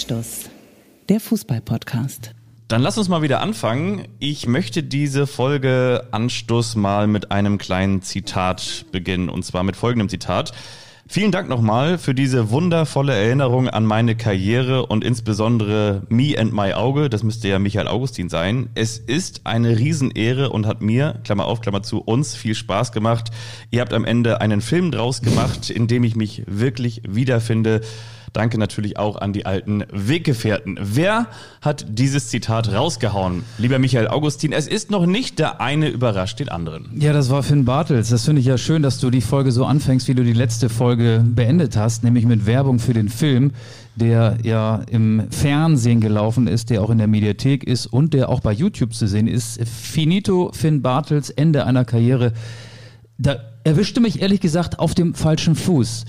Anstoß, der Fußball-Podcast. Dann lass uns mal wieder anfangen. Ich möchte diese Folge Anstoß mal mit einem kleinen Zitat beginnen, und zwar mit folgendem Zitat. Vielen Dank nochmal für diese wundervolle Erinnerung an meine Karriere und insbesondere Me and My Auge. Das müsste ja Michael Augustin sein. Es ist eine Riesenehre und hat mir, Klammer auf, Klammer zu, uns viel Spaß gemacht. Ihr habt am Ende einen Film draus gemacht, in dem ich mich wirklich wiederfinde. Danke natürlich auch an die alten Weggefährten. Wer hat dieses Zitat rausgehauen? Lieber Michael Augustin, es ist noch nicht der eine überrascht den anderen. Ja, das war Finn Bartels. Das finde ich ja schön, dass du die Folge so anfängst, wie du die letzte Folge beendet hast, nämlich mit Werbung für den Film, der ja im Fernsehen gelaufen ist, der auch in der Mediathek ist und der auch bei YouTube zu sehen ist. Finito Finn Bartels, Ende einer Karriere. Da erwischte mich ehrlich gesagt auf dem falschen Fuß.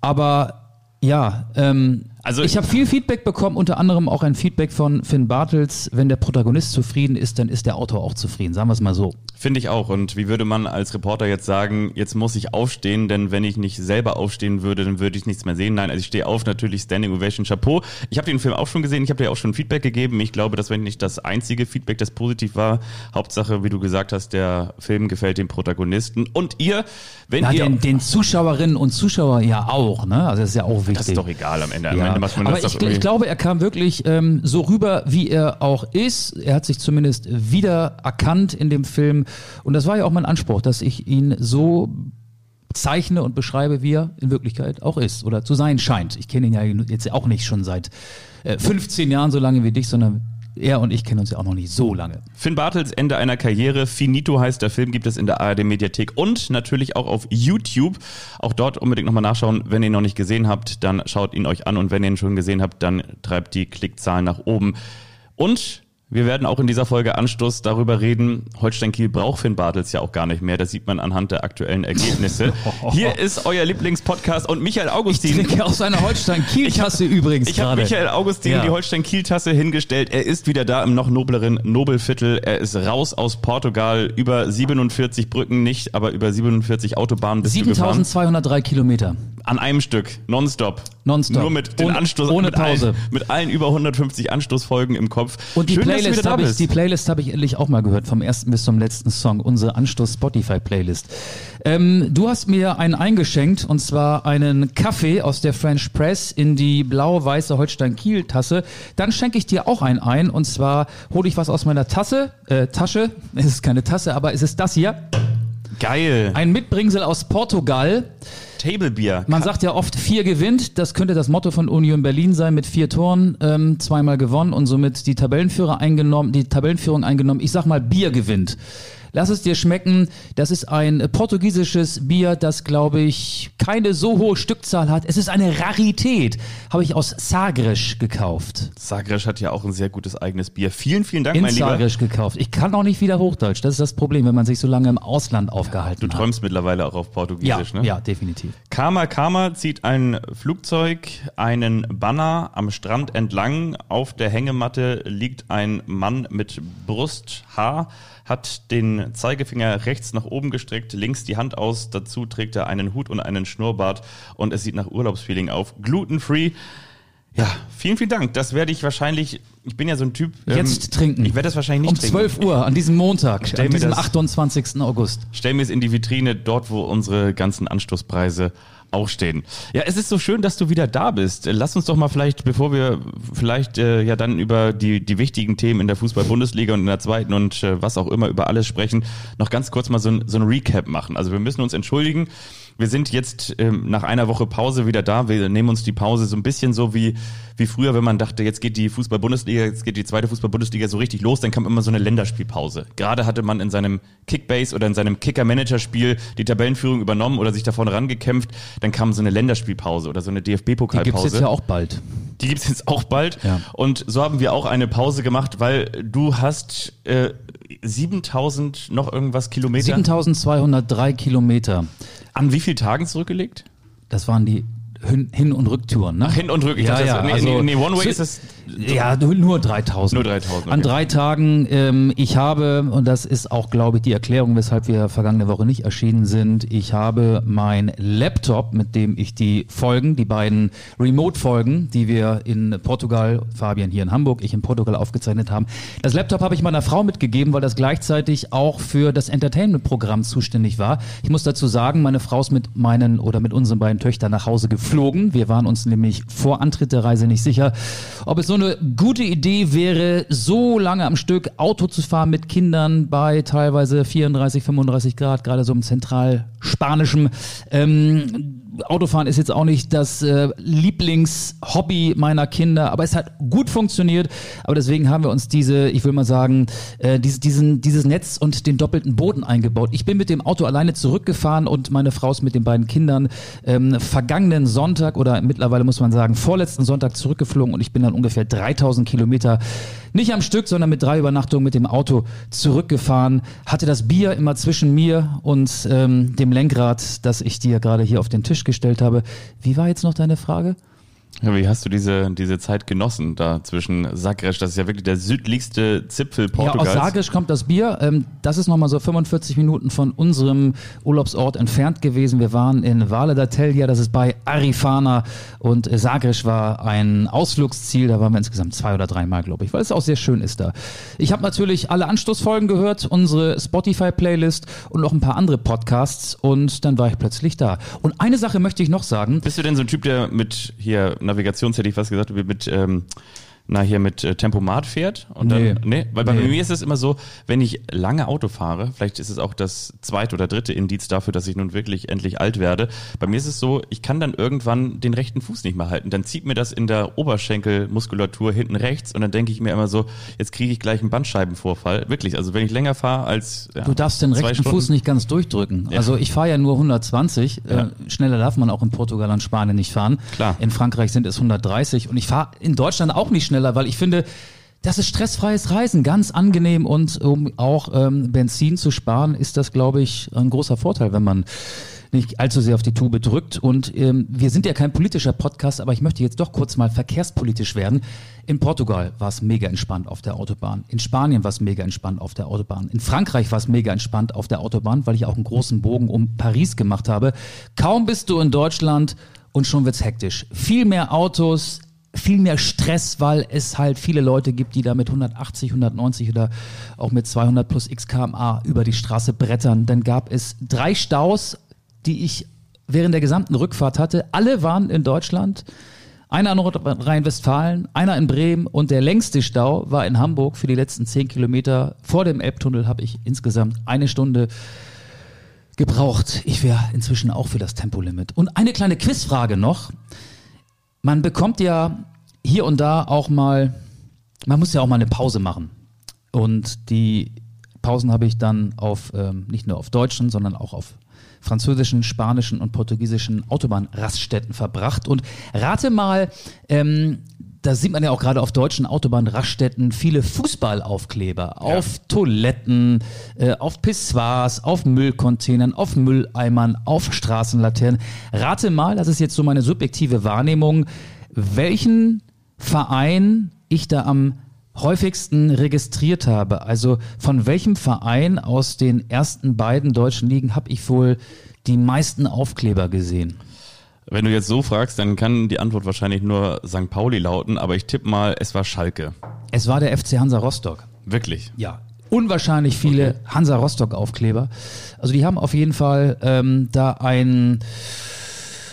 Aber ja, ähm, also ich habe viel Feedback bekommen, unter anderem auch ein Feedback von Finn Bartels. Wenn der Protagonist zufrieden ist, dann ist der Autor auch zufrieden. Sagen wir es mal so. Finde ich auch. Und wie würde man als Reporter jetzt sagen, jetzt muss ich aufstehen, denn wenn ich nicht selber aufstehen würde, dann würde ich nichts mehr sehen. Nein, also ich stehe auf, natürlich Standing Ovation, Chapeau. Ich habe den Film auch schon gesehen, ich habe dir auch schon Feedback gegeben. Ich glaube, das wäre nicht das einzige Feedback, das positiv war. Hauptsache, wie du gesagt hast, der Film gefällt dem Protagonisten. Und ihr, wenn ja, ihr... Den, den Zuschauerinnen und Zuschauern ja auch, ne? Also das ist ja auch wichtig. Das ist doch egal am Ende. Ja. Ende macht man Aber das ich, ich glaube, er kam wirklich ähm, so rüber, wie er auch ist. Er hat sich zumindest wieder erkannt in dem Film. Und das war ja auch mein Anspruch, dass ich ihn so zeichne und beschreibe, wie er in Wirklichkeit auch ist oder zu sein scheint. Ich kenne ihn ja jetzt auch nicht schon seit äh, 15 Jahren so lange wie dich, sondern er und ich kennen uns ja auch noch nicht so lange. Finn Bartels, Ende einer Karriere. Finito heißt der Film, gibt es in der ARD Mediathek und natürlich auch auf YouTube. Auch dort unbedingt nochmal nachschauen. Wenn ihr ihn noch nicht gesehen habt, dann schaut ihn euch an und wenn ihr ihn schon gesehen habt, dann treibt die Klickzahlen nach oben. Und wir werden auch in dieser Folge Anstoß darüber reden. Holstein Kiel braucht Finn Bartels ja auch gar nicht mehr. Das sieht man anhand der aktuellen Ergebnisse. Hier ist euer Lieblingspodcast und Michael Augustin. Ich trinke aus einer Holstein Kiel Tasse übrigens Ich habe Michael Augustin ja. die Holstein Kiel Tasse hingestellt. Er ist wieder da im noch nobleren Nobelviertel. Er ist raus aus Portugal über 47 Brücken nicht, aber über 47 Autobahnen bist 7203 Kilometer. An einem Stück, nonstop. Nonstop. Nur mit den ohne, Anstoß, ohne mit Pause. Allen, mit allen über 150 Anstoßfolgen im Kopf. Und die Schön, Playlist habe ich, die Playlist habe ich endlich auch mal gehört, vom ersten bis zum letzten Song, unsere Anstoß Spotify Playlist. Ähm, du hast mir einen eingeschenkt und zwar einen Kaffee aus der French Press in die blau-weiße Holstein-Kiel-Tasse. Dann schenke ich dir auch einen ein und zwar hole ich was aus meiner Tasse, äh, Tasche. Es ist keine Tasse, aber es ist das hier. Geil. Ein Mitbringsel aus Portugal. Table Beer. Man sagt ja oft, vier gewinnt. Das könnte das Motto von Union Berlin sein, mit vier Toren ähm, zweimal gewonnen und somit die Tabellenführer eingenommen, die Tabellenführung eingenommen. Ich sag mal, Bier gewinnt. Lass es dir schmecken. Das ist ein portugiesisches Bier, das, glaube ich, keine so hohe Stückzahl hat. Es ist eine Rarität. Habe ich aus Sagres gekauft. Sagres hat ja auch ein sehr gutes eigenes Bier. Vielen, vielen Dank, In mein Lieber. Sagres gekauft. Ich kann auch nicht wieder Hochdeutsch. Das ist das Problem, wenn man sich so lange im Ausland aufgehalten hat. Du träumst mittlerweile auch auf Portugiesisch, ja, ne? Ja, definitiv. Karma Karma zieht ein Flugzeug, einen Banner am Strand entlang. Auf der Hängematte liegt ein Mann mit Brusthaar hat den Zeigefinger rechts nach oben gestreckt, links die Hand aus, dazu trägt er einen Hut und einen Schnurrbart und es sieht nach Urlaubsfeeling auf. Glutenfree. Ja, vielen, vielen Dank. Das werde ich wahrscheinlich, ich bin ja so ein Typ. Ähm, Jetzt trinken. Ich werde das wahrscheinlich nicht um trinken. Um 12 Uhr, an diesem Montag, stell an diesem das, 28. August. Stell mir es in die Vitrine, dort, wo unsere ganzen Anstoßpreise auch. Ja, es ist so schön, dass du wieder da bist. Lass uns doch mal vielleicht, bevor wir vielleicht äh, ja dann über die, die wichtigen Themen in der Fußball-Bundesliga und in der zweiten und äh, was auch immer über alles sprechen, noch ganz kurz mal so ein, so ein Recap machen. Also wir müssen uns entschuldigen. Wir sind jetzt ähm, nach einer Woche Pause wieder da. Wir nehmen uns die Pause so ein bisschen so wie, wie früher, wenn man dachte, jetzt geht die Fußball-Bundesliga, jetzt geht die zweite Fußball-Bundesliga so richtig los, dann kam immer so eine Länderspielpause. Gerade hatte man in seinem Kickbase oder in seinem Kicker-Manager-Spiel die Tabellenführung übernommen oder sich da vorne rangekämpft, dann kam so eine Länderspielpause oder so eine DFB-Pokalpause. Die gibt's jetzt ja auch bald. Die gibt's jetzt auch bald. Ja. Und so haben wir auch eine Pause gemacht, weil du hast äh, 7000 noch irgendwas Kilometer. 7203 Kilometer. An wie vielen Tagen zurückgelegt? Das waren die Hin, und Rücktouren. Ne? Hin- und Rück- ich Ja, dachte, ja, nee, also, nee, nee, One Way so- ist es- Ja, nur, nur 3000. Nur 3000, okay. An drei Tagen. Ähm, ich habe, und das ist auch, glaube ich, die Erklärung, weshalb wir vergangene Woche nicht erschienen sind, ich habe mein Laptop, mit dem ich die Folgen, die beiden Remote-Folgen, die wir in Portugal, Fabian hier in Hamburg, ich in Portugal aufgezeichnet haben, das Laptop habe ich meiner Frau mitgegeben, weil das gleichzeitig auch für das Entertainment-Programm zuständig war. Ich muss dazu sagen, meine Frau ist mit meinen oder mit unseren beiden Töchtern nach Hause geflogen. Wir waren uns nämlich vor Antritt der Reise nicht sicher, ob es so eine gute Idee wäre, so lange am Stück Auto zu fahren mit Kindern bei teilweise 34, 35 Grad, gerade so im zentralspanischen. Ähm, Autofahren ist jetzt auch nicht das äh, Lieblingshobby meiner Kinder, aber es hat gut funktioniert. Aber deswegen haben wir uns diese, ich will mal sagen, äh, diese, diesen, dieses Netz und den doppelten Boden eingebaut. Ich bin mit dem Auto alleine zurückgefahren und meine Frau ist mit den beiden Kindern ähm, vergangenen Sonntag oder mittlerweile muss man sagen vorletzten Sonntag zurückgeflogen und ich bin dann ungefähr 3000 Kilometer nicht am Stück, sondern mit drei Übernachtungen mit dem Auto zurückgefahren. Hatte das Bier immer zwischen mir und ähm, dem Lenkrad, das ich dir gerade hier auf den Tisch gestellt habe. Wie war jetzt noch deine Frage? Ja, wie hast du diese, diese Zeit genossen da zwischen Sagres, das ist ja wirklich der südlichste Zipfel Portugals. Ja, aus Sagres kommt das Bier. Ähm, das ist nochmal so 45 Minuten von unserem Urlaubsort entfernt gewesen. Wir waren in Vale da Telja, das ist bei Arifana und äh, Sagres war ein Ausflugsziel. Da waren wir insgesamt zwei oder dreimal, glaube ich, weil es auch sehr schön ist da. Ich habe natürlich alle Anstoßfolgen gehört, unsere Spotify-Playlist und noch ein paar andere Podcasts und dann war ich plötzlich da. Und eine Sache möchte ich noch sagen. Bist du denn so ein Typ, der mit hier Navigations hätte ich fast gesagt, wie mit ähm, na hier mit äh, Tempomat fährt und Nee. dann nee, weil bei Nee. mir ist es immer so, wenn ich lange Auto fahre, vielleicht ist es auch das zweite oder dritte Indiz dafür, dass ich nun wirklich endlich alt werde. Bei mir ist es so, ich kann dann irgendwann den rechten Fuß nicht mehr halten, dann zieht mir das in der Oberschenkelmuskulatur hinten rechts und dann denke ich mir immer so, jetzt kriege ich gleich einen Bandscheibenvorfall. Wirklich, also wenn ich länger fahre als ja, Du darfst den rechten Stunden- Fuß nicht ganz durchdrücken. Ja. Also ich fahre ja nur 120. Ja. Äh, schneller darf man auch in Portugal und Spanien nicht fahren. Klar. In Frankreich sind es 130 und ich fahre in Deutschland auch nicht schneller, weil ich finde, das ist stressfreies Reisen, ganz angenehm und um auch ähm, Benzin zu sparen, ist das, glaube ich, ein großer Vorteil, wenn man nicht allzu sehr auf die Tube drückt. Und ähm, wir sind ja kein politischer Podcast, aber ich möchte jetzt doch kurz mal verkehrspolitisch werden. In Portugal war es mega entspannt auf der Autobahn. In Spanien war es mega entspannt auf der Autobahn. In Frankreich war es mega entspannt auf der Autobahn, weil ich auch einen großen Bogen um Paris gemacht habe. Kaum bist du in Deutschland und schon wird's hektisch. Viel mehr Autos, viel mehr Stress, weil es halt viele Leute gibt, die da mit 180, 190 oder auch mit 200 plus x kmh über die Straße brettern. Dann gab es drei Staus, die ich während der gesamten Rückfahrt hatte. Alle waren in Deutschland. Einer in Nordrhein-Westfalen, einer in Bremen und der längste Stau war in Hamburg für die letzten 10 Kilometer. Vor dem Elbtunnel habe ich insgesamt eine Stunde gebraucht. Ich wäre inzwischen auch für das Tempolimit. Und eine kleine Quizfrage noch. Man bekommt ja hier und da auch mal, man muss ja auch mal eine Pause machen. Und die Pausen habe ich dann auf, ähm, nicht nur auf deutschen, sondern auch auf französischen, spanischen und portugiesischen Autobahnraststätten verbracht. Und rate mal, ähm, da sieht man ja auch gerade auf deutschen Autobahnraststätten viele Fußballaufkleber auf Toiletten, äh, auf Pissoirs, auf Müllcontainern, auf Mülleimern, auf Straßenlaternen. Rate mal, das ist jetzt so meine subjektive Wahrnehmung, welchen Verein ich da am häufigsten registriert habe. Also von welchem Verein aus den ersten beiden deutschen Ligen habe ich wohl die meisten Aufkleber gesehen? Wenn du jetzt so fragst, dann kann die Antwort wahrscheinlich nur St. Pauli lauten, aber ich tippe mal, es war Schalke. Es war der FC Hansa Rostock. Wirklich. Ja. Unwahrscheinlich viele Hansa Rostock Aufkleber. Also die haben auf jeden Fall ähm, da ein,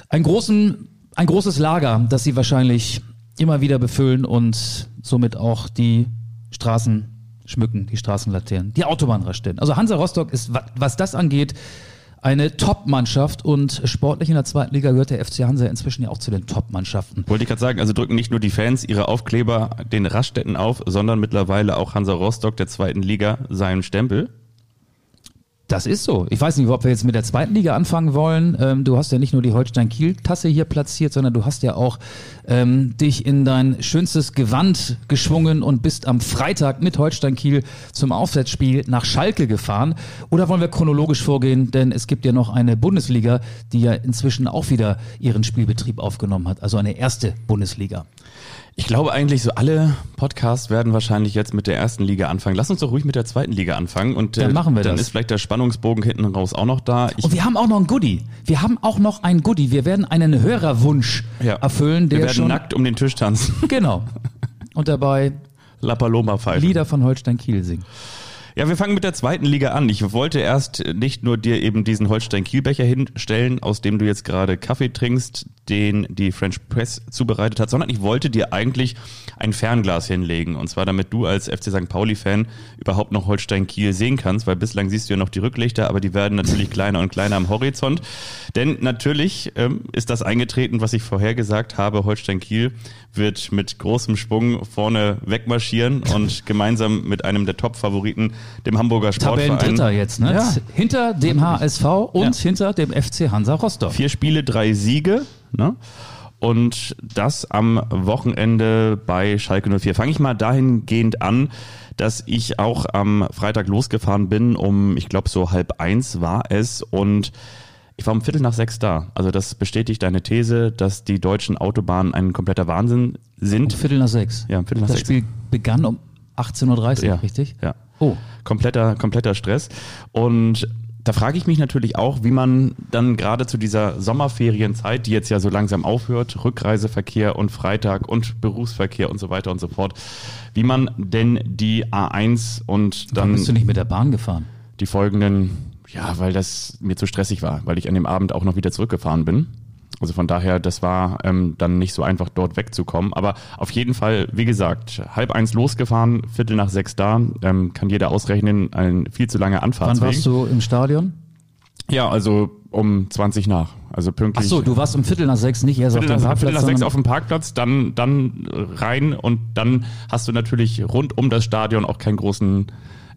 ein, großen, ein großes Lager, das sie wahrscheinlich immer wieder befüllen und somit auch die Straßen schmücken, die Straßenlaternen, die Autobahnraststätten. Also Hansa Rostock ist, wa- was das angeht, eine Top-Mannschaft und sportlich in der zweiten Liga gehört der FC Hansa inzwischen ja auch zu den Top-Mannschaften. Wollte ich gerade sagen, also drücken nicht nur die Fans ihre Aufkleber den Raststätten auf, sondern mittlerweile auch Hansa Rostock der zweiten Liga seinen Stempel. Das ist so. Ich weiß nicht, ob wir jetzt mit der zweiten Liga anfangen wollen. Ähm, du hast ja nicht nur die Holstein-Kiel-Tasse hier platziert, sondern du hast ja auch ähm, dich in dein schönstes Gewand geschwungen und bist am Freitag mit Holstein-Kiel zum Aufwärtsspiel nach Schalke gefahren. Oder wollen wir chronologisch vorgehen? Denn es gibt ja noch eine Bundesliga, die ja inzwischen auch wieder ihren Spielbetrieb aufgenommen hat. Also eine erste Bundesliga. Ich glaube eigentlich, so alle Podcasts werden wahrscheinlich jetzt mit der ersten Liga anfangen. Lass uns doch ruhig mit der zweiten Liga anfangen. Und dann machen wir dann das. ist vielleicht der Spannungsbogen hinten raus auch noch da. Ich und wir haben auch noch ein Goodie. Wir haben auch noch ein Goodie. Wir werden einen Hörerwunsch ja. erfüllen, der wir werden schon nackt um den Tisch tanzen. Genau. Und dabei La Paloma pfeifen. Lieder von Holstein Kiel singen. Ja, wir fangen mit der zweiten Liga an. Ich wollte erst nicht nur dir eben diesen Holstein-Kiel-Becher hinstellen, aus dem du jetzt gerade Kaffee trinkst, den die French Press zubereitet hat, sondern ich wollte dir eigentlich ein Fernglas hinlegen. Und zwar damit du als FC St. Pauli-Fan überhaupt noch Holstein-Kiel sehen kannst, weil bislang siehst du ja noch die Rücklichter, aber die werden natürlich kleiner und kleiner am Horizont. Denn natürlich ähm, ist das eingetreten, was ich vorher gesagt habe. Holstein-Kiel wird mit großem Schwung vorne wegmarschieren und gemeinsam mit einem der Top-Favoriten, dem Hamburger Sportverein. Dritter jetzt, ne? Ja. Hinter dem HSV und ja. hinter dem FC Hansa Rostock. Vier Spiele, drei Siege. Ne? Und das am Wochenende bei Schalke 04. Fange ich mal dahingehend an, dass ich auch am Freitag losgefahren bin, um, ich glaube, so halb eins war es und ich war um Viertel nach sechs da. Also das bestätigt deine These, dass die deutschen Autobahnen ein kompletter Wahnsinn sind. Um Viertel nach sechs. Ja, um Viertel nach das sechs. Das Spiel begann um 18.30 Uhr, ja, richtig? Ja. Oh. Kompletter, kompletter Stress. Und da frage ich mich natürlich auch, wie man dann gerade zu dieser Sommerferienzeit, die jetzt ja so langsam aufhört, Rückreiseverkehr und Freitag und Berufsverkehr und so weiter und so fort, wie man denn die A1 und dann. Warum bist du nicht mit der Bahn gefahren? Die folgenden, ja, weil das mir zu stressig war, weil ich an dem Abend auch noch wieder zurückgefahren bin. Also von daher, das war ähm, dann nicht so einfach, dort wegzukommen. Aber auf jeden Fall, wie gesagt, halb eins losgefahren, Viertel nach sechs da, ähm, kann jeder ausrechnen, ein viel zu langer Anfahrtsweg. Wann warst du im Stadion? Ja, also um 20 nach. Also pünktlich. Ach so, du warst um Viertel nach sechs nicht erst Viertel auf dem nach, Parkplatz. Viertel nach sechs auf dem Parkplatz, dann, dann rein und dann hast du natürlich rund um das Stadion auch keinen großen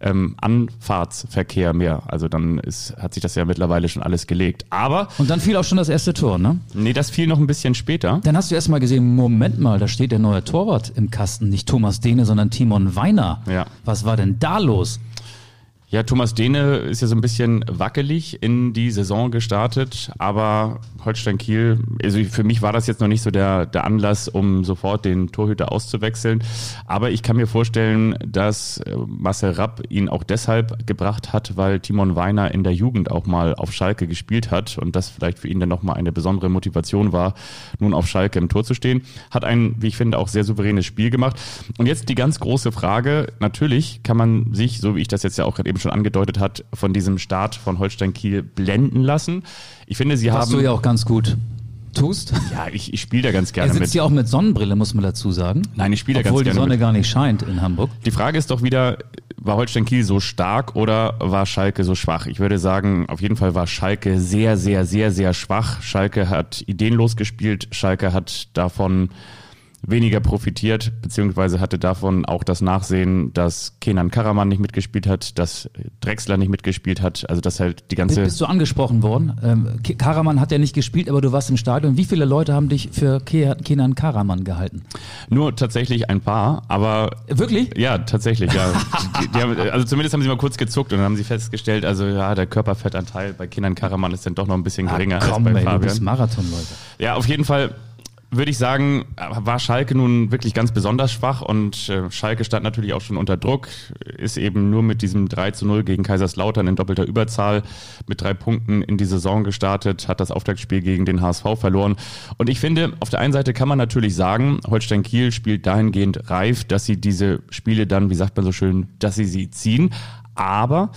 ähm, Anfahrtsverkehr mehr. Also dann ist, hat sich das ja mittlerweile schon alles gelegt. Aber. Und dann fiel auch schon das erste Tor, ne? Nee, das fiel noch ein bisschen später. Dann hast du erst mal gesehen, Moment mal, da steht der neue Torwart im Kasten. Nicht Thomas Dehne, sondern Timon Weiner. Ja. Was war denn da los? Ja, Thomas Dehne ist ja so ein bisschen wackelig in die Saison gestartet, aber Holstein Kiel, also für mich war das jetzt noch nicht so der, der Anlass, um sofort den Torhüter auszuwechseln. Aber ich kann mir vorstellen, dass äh, Marcel Rapp ihn auch deshalb gebracht hat, weil Timon Weiner in der Jugend auch mal auf Schalke gespielt hat und das vielleicht für ihn dann nochmal eine besondere Motivation war, nun auf Schalke im Tor zu stehen. Hat ein, wie ich finde, auch sehr souveränes Spiel gemacht. Und jetzt die ganz große Frage, natürlich kann man sich, so wie ich das jetzt ja auch gerade eben schon angedeutet hat, von diesem Start von Holstein Kiel blenden lassen. Ich finde, sie Was haben. du ja auch ganz gut tust. Ja, ich, ich spiele da ganz gerne Er sitzt mit. ja auch mit Sonnenbrille, muss man dazu sagen. Nein, ich spiele da ganz Obwohl die gerne Sonne mit. gar nicht scheint in Hamburg. Die Frage ist doch wieder, war Holstein Kiel so stark oder war Schalke so schwach? Ich würde sagen, auf jeden Fall war Schalke sehr, sehr, sehr, sehr schwach. Schalke hat ideenlos gespielt. Schalke hat davon weniger profitiert, beziehungsweise hatte davon auch das Nachsehen, dass Kenan Karaman nicht mitgespielt hat, dass Drexler nicht mitgespielt hat, also dass halt die ganze... Bist du angesprochen worden? Ähm, Karaman hat ja nicht gespielt, aber du warst im Stadion. Wie viele Leute haben dich für Ke Kenan Karaman gehalten? Nur tatsächlich ein paar, aber Wirklich? Ja, tatsächlich, ja. die, die haben, also zumindest haben sie mal kurz gezuckt und dann haben sie festgestellt, also ja, der Körperfettanteil bei Kindern Karaman ist dann doch noch ein bisschen geringer Ah, komm, als bei ey, du bist Fabian. Marathonläufer. Ja, auf jeden Fall würde ich sagen, war Schalke nun wirklich ganz besonders schwach und äh, Schalke stand natürlich auch schon unter Druck, ist eben nur mit diesem 3 zu 0 gegen Kaiserslautern in doppelter Überzahl mit drei Punkten in die Saison gestartet, hat das Auftaktspiel gegen den HSV verloren. Und ich finde, auf der einen Seite kann man natürlich sagen, Holstein Kiel spielt dahingehend reif, dass sie diese Spiele dann, wie sagt man so schön, dass sie sie ziehen. Aber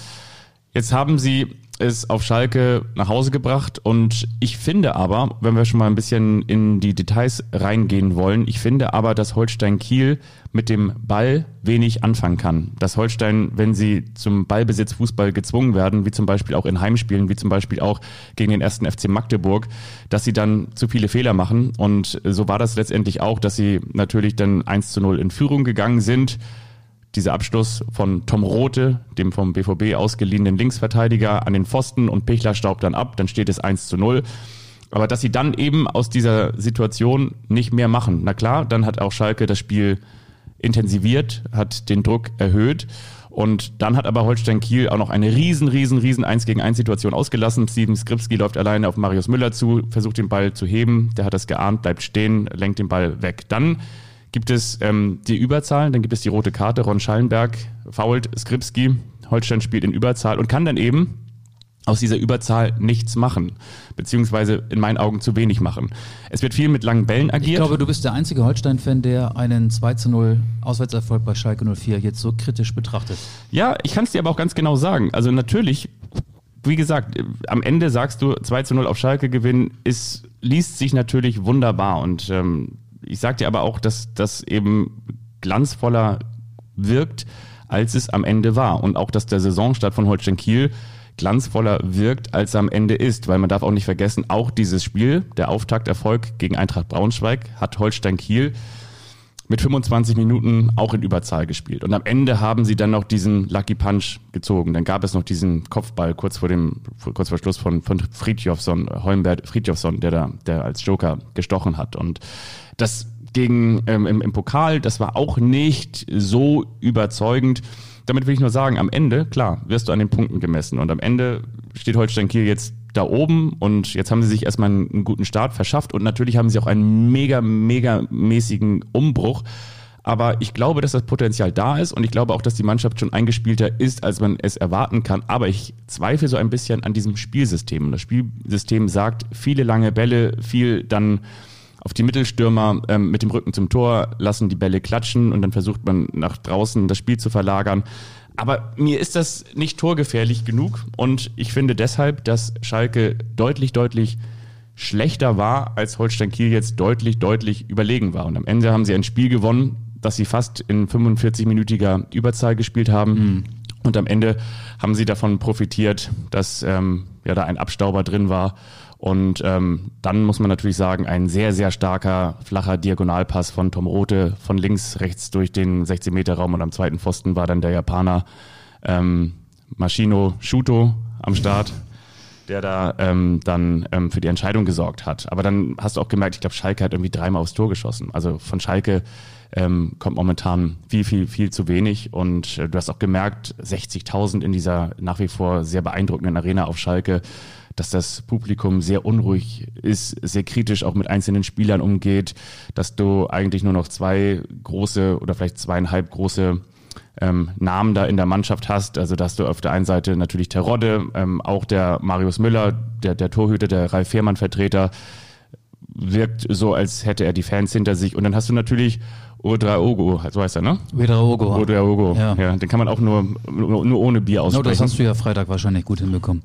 Jetzt haben sie es auf Schalke nach Hause gebracht. Und ich finde aber, wenn wir schon mal ein bisschen in die Details reingehen wollen, ich finde aber, dass Holstein Kiel mit dem Ball wenig anfangen kann. Dass Holstein, wenn sie zum Ballbesitz Fußball gezwungen werden, wie zum Beispiel auch in Heimspielen, wie zum Beispiel auch gegen den ersten FC Magdeburg, dass sie dann zu viele Fehler machen. Und so war das letztendlich auch, dass sie natürlich dann 1 zu 0 in Führung gegangen sind dieser Abschluss von Tom Rote, dem vom BVB ausgeliehenen Linksverteidiger, an den Pfosten und Pichler staubt dann ab, dann steht es 1 zu 0. Aber dass sie dann eben aus dieser Situation nicht mehr machen. Na klar, dann hat auch Schalke das Spiel intensiviert, hat den Druck erhöht. Und dann hat aber Holstein Kiel auch noch eine riesen, riesen, riesen 1 gegen 1 Situation ausgelassen. Steven Skripski läuft alleine auf Marius Müller zu, versucht den Ball zu heben. Der hat das geahnt, bleibt stehen, lenkt den Ball weg. Dann gibt es ähm, die Überzahl, dann gibt es die rote Karte. Ron Schallenberg fault Skripski. Holstein spielt in Überzahl und kann dann eben aus dieser Überzahl nichts machen, beziehungsweise in meinen Augen zu wenig machen. Es wird viel mit langen Bällen agiert. Ich glaube, du bist der einzige Holstein-Fan, der einen 2 zu 0 Auswärtserfolg bei Schalke 04 jetzt so kritisch betrachtet. Ja, ich kann es dir aber auch ganz genau sagen. Also natürlich, wie gesagt, am Ende sagst du 2 zu 0 auf Schalke gewinnen, ist, liest sich natürlich wunderbar. Und ähm, ich sag dir aber auch, dass das eben glanzvoller wirkt, als es am Ende war. Und auch, dass der Saisonstart von Holstein Kiel glanzvoller wirkt, als er am Ende ist. Weil man darf auch nicht vergessen, auch dieses Spiel, der Auftakterfolg gegen Eintracht Braunschweig, hat Holstein Kiel mit 25 Minuten auch in Überzahl gespielt. Und am Ende haben sie dann noch diesen Lucky Punch gezogen. Dann gab es noch diesen Kopfball kurz vor dem, kurz vor Schluss von, von Friedjofsson, Holmbert Friedjofsson, der da, der als Joker gestochen hat. Und das gegen, ähm, im, im Pokal, das war auch nicht so überzeugend damit will ich nur sagen, am Ende, klar, wirst du an den Punkten gemessen. Und am Ende steht Holstein Kiel jetzt da oben und jetzt haben sie sich erstmal einen guten Start verschafft und natürlich haben sie auch einen mega, mega mäßigen Umbruch. Aber ich glaube, dass das Potenzial da ist und ich glaube auch, dass die Mannschaft schon eingespielter ist, als man es erwarten kann. Aber ich zweifle so ein bisschen an diesem Spielsystem. Das Spielsystem sagt viele lange Bälle, viel dann auf die Mittelstürmer ähm, mit dem Rücken zum Tor, lassen die Bälle klatschen und dann versucht man nach draußen das Spiel zu verlagern. Aber mir ist das nicht torgefährlich genug und ich finde deshalb, dass Schalke deutlich, deutlich schlechter war, als Holstein Kiel jetzt deutlich, deutlich überlegen war. Und am Ende haben sie ein Spiel gewonnen, das sie fast in 45-minütiger Überzahl gespielt haben. Mhm. Und am Ende haben sie davon profitiert, dass ähm, ja da ein Abstauber drin war und ähm, dann muss man natürlich sagen, ein sehr, sehr starker, flacher Diagonalpass von Tom Rote von links, rechts durch den 16-Meter-Raum und am zweiten Pfosten war dann der Japaner ähm, Machino Shuto am Start, der da ähm, dann ähm, für die Entscheidung gesorgt hat. Aber dann hast du auch gemerkt, ich glaube, Schalke hat irgendwie dreimal aufs Tor geschossen. Also von Schalke ähm, kommt momentan viel, viel, viel zu wenig. Und äh, du hast auch gemerkt, 60.000 in dieser nach wie vor sehr beeindruckenden Arena auf Schalke dass das Publikum sehr unruhig ist, sehr kritisch auch mit einzelnen Spielern umgeht, dass du eigentlich nur noch zwei große oder vielleicht zweieinhalb große ähm, Namen da in der Mannschaft hast. Also dass du auf der einen Seite natürlich Terodde, ähm, auch der Marius Müller, der, der Torhüter, der Ralf Fehrmann-Vertreter, wirkt so, als hätte er die Fans hinter sich. Und dann hast du natürlich Odraogo, so heißt er, ne? Odraogo. Odraogo, ja. ja. Den kann man auch nur, nur, nur ohne Bier aussprechen. No, das hast du ja Freitag wahrscheinlich gut hinbekommen.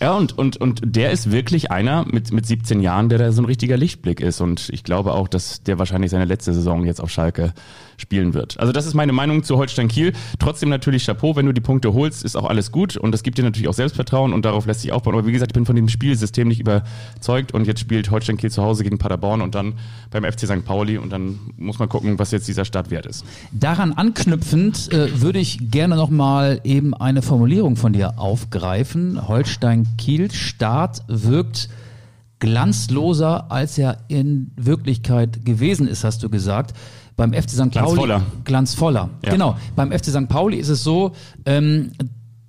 Ja, und, und, und der ist wirklich einer mit, mit 17 Jahren, der da so ein richtiger Lichtblick ist. Und ich glaube auch, dass der wahrscheinlich seine letzte Saison jetzt auf Schalke spielen wird. Also das ist meine Meinung zu Holstein Kiel. Trotzdem natürlich Chapeau, wenn du die Punkte holst, ist auch alles gut. Und das gibt dir natürlich auch Selbstvertrauen und darauf lässt sich aufbauen. Aber wie gesagt, ich bin von dem Spielsystem nicht überzeugt. Und jetzt spielt Holstein Kiel zu Hause gegen Paderborn und dann beim FC St. Pauli. Und dann muss man gucken, was jetzt dieser Start wert ist. Daran anknüpfend äh, würde ich gerne nochmal eben eine Formulierung von dir aufgreifen. Holstein Kiel Start wirkt glanzloser, als er in Wirklichkeit gewesen ist, hast du gesagt. Beim FC St. Pauli. Glanzvoller. Glanzvoller. Ja. Genau. Beim FC St. Pauli ist es so, ähm,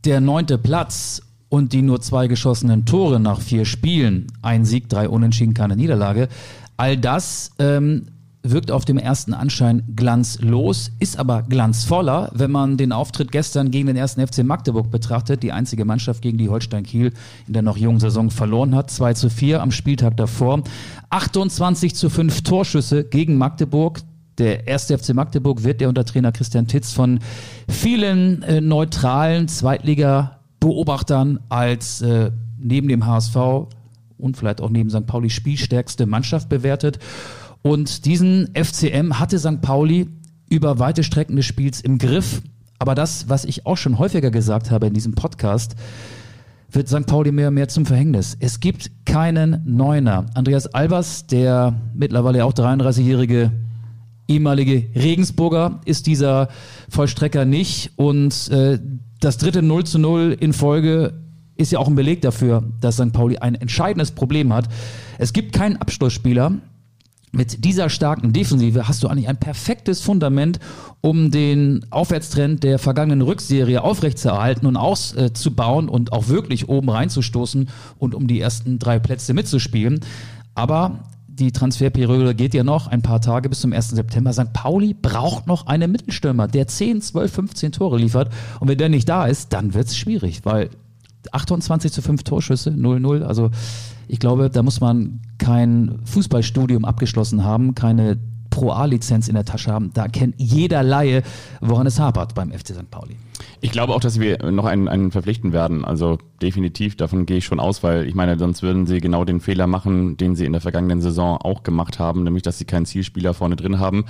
der neunte Platz und die nur zwei geschossenen Tore nach vier Spielen, ein Sieg, drei Unentschieden, keine Niederlage. All das ähm, wirkt auf dem ersten Anschein glanzlos, ist aber glanzvoller, wenn man den Auftritt gestern gegen den ersten FC Magdeburg betrachtet, die einzige Mannschaft, gegen die Holstein Kiel in der noch jungen Saison verloren hat. 2 zu 4 am Spieltag davor. 28 zu 5 Torschüsse gegen Magdeburg. Der erste FC Magdeburg wird der unter Trainer Christian Titz von vielen äh, neutralen Zweitliga-Beobachtern als äh, neben dem HSV und vielleicht auch neben St. Pauli spielstärkste Mannschaft bewertet. Und diesen FCM hatte St. Pauli über weite Strecken des Spiels im Griff. Aber das, was ich auch schon häufiger gesagt habe in diesem Podcast, wird St. Pauli mehr und mehr zum Verhängnis. Es gibt keinen Neuner. Andreas Albers, der mittlerweile auch 33-jährige ehemalige Regensburger ist dieser Vollstrecker nicht. Und äh, das dritte 0 zu 0 in Folge ist ja auch ein Beleg dafür, dass St. Pauli ein entscheidendes Problem hat. Es gibt keinen Abschlussspieler. Mit dieser starken Defensive hast du eigentlich ein perfektes Fundament, um den Aufwärtstrend der vergangenen Rückserie aufrechtzuerhalten und auszubauen und auch wirklich oben reinzustoßen und um die ersten drei Plätze mitzuspielen. Aber die Transferperiode geht ja noch ein paar Tage bis zum 1. September. St. Pauli braucht noch einen Mittelstürmer, der 10, 12, 15 Tore liefert. Und wenn der nicht da ist, dann wird es schwierig, weil 28 zu 5 Torschüsse, 0-0. Also ich glaube, da muss man kein Fußballstudium abgeschlossen haben, keine Pro A-Lizenz in der Tasche haben. Da kennt jeder Laie, woran es hapert beim FC St. Pauli. Ich glaube auch, dass wir noch einen, einen verpflichten werden. Also definitiv, davon gehe ich schon aus, weil ich meine, sonst würden sie genau den Fehler machen, den sie in der vergangenen Saison auch gemacht haben, nämlich dass sie keinen Zielspieler vorne drin haben.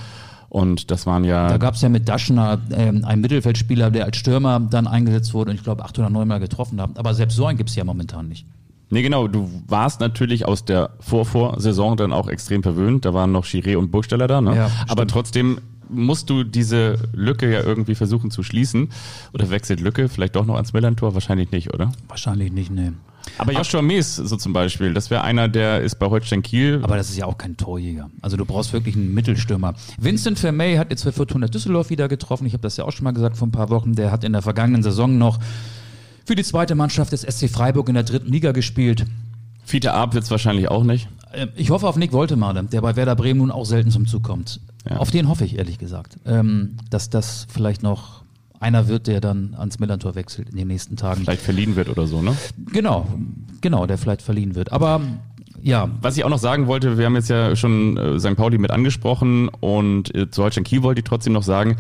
Und das waren ja. Da gab es ja mit Daschner ähm, einen Mittelfeldspieler, der als Stürmer dann eingesetzt wurde und ich glaube 809 Mal getroffen hat. Aber selbst so einen gibt es ja momentan nicht. Nee, genau. Du warst natürlich aus der Vorvorsaison dann auch extrem verwöhnt. Da waren noch Chiré und Burgsteller da, ne? Ja, Aber trotzdem musst du diese Lücke ja irgendwie versuchen zu schließen. Oder wechselt Lücke vielleicht doch noch ans Millantor? Wahrscheinlich nicht, oder? Wahrscheinlich nicht, nee. Aber Joshua Mees, so zum Beispiel, das wäre einer, der ist bei Holstein Kiel. Aber das ist ja auch kein Torjäger. Also du brauchst wirklich einen Mittelstürmer. Vincent Vermey hat jetzt für Fortuna Düsseldorf wieder getroffen. Ich habe das ja auch schon mal gesagt vor ein paar Wochen. Der hat in der vergangenen Saison noch für die zweite Mannschaft des SC Freiburg in der dritten Liga gespielt. Fiete Arp wird es wahrscheinlich auch nicht. Ähm, ich hoffe auf Nick Woltemade, der bei Werder Bremen nun auch selten zum Zug kommt. Ja. Auf den hoffe ich, ehrlich gesagt. Ähm, dass das vielleicht noch einer wird, der dann ans Millantor wechselt in den nächsten Tagen. Vielleicht verliehen wird oder so, ne? Genau, genau, der vielleicht verliehen wird. Aber ja. Was ich auch noch sagen wollte, wir haben jetzt ja schon äh, St. Pauli mit angesprochen und äh, zu Holstein Kiel wollte ich trotzdem noch sagen,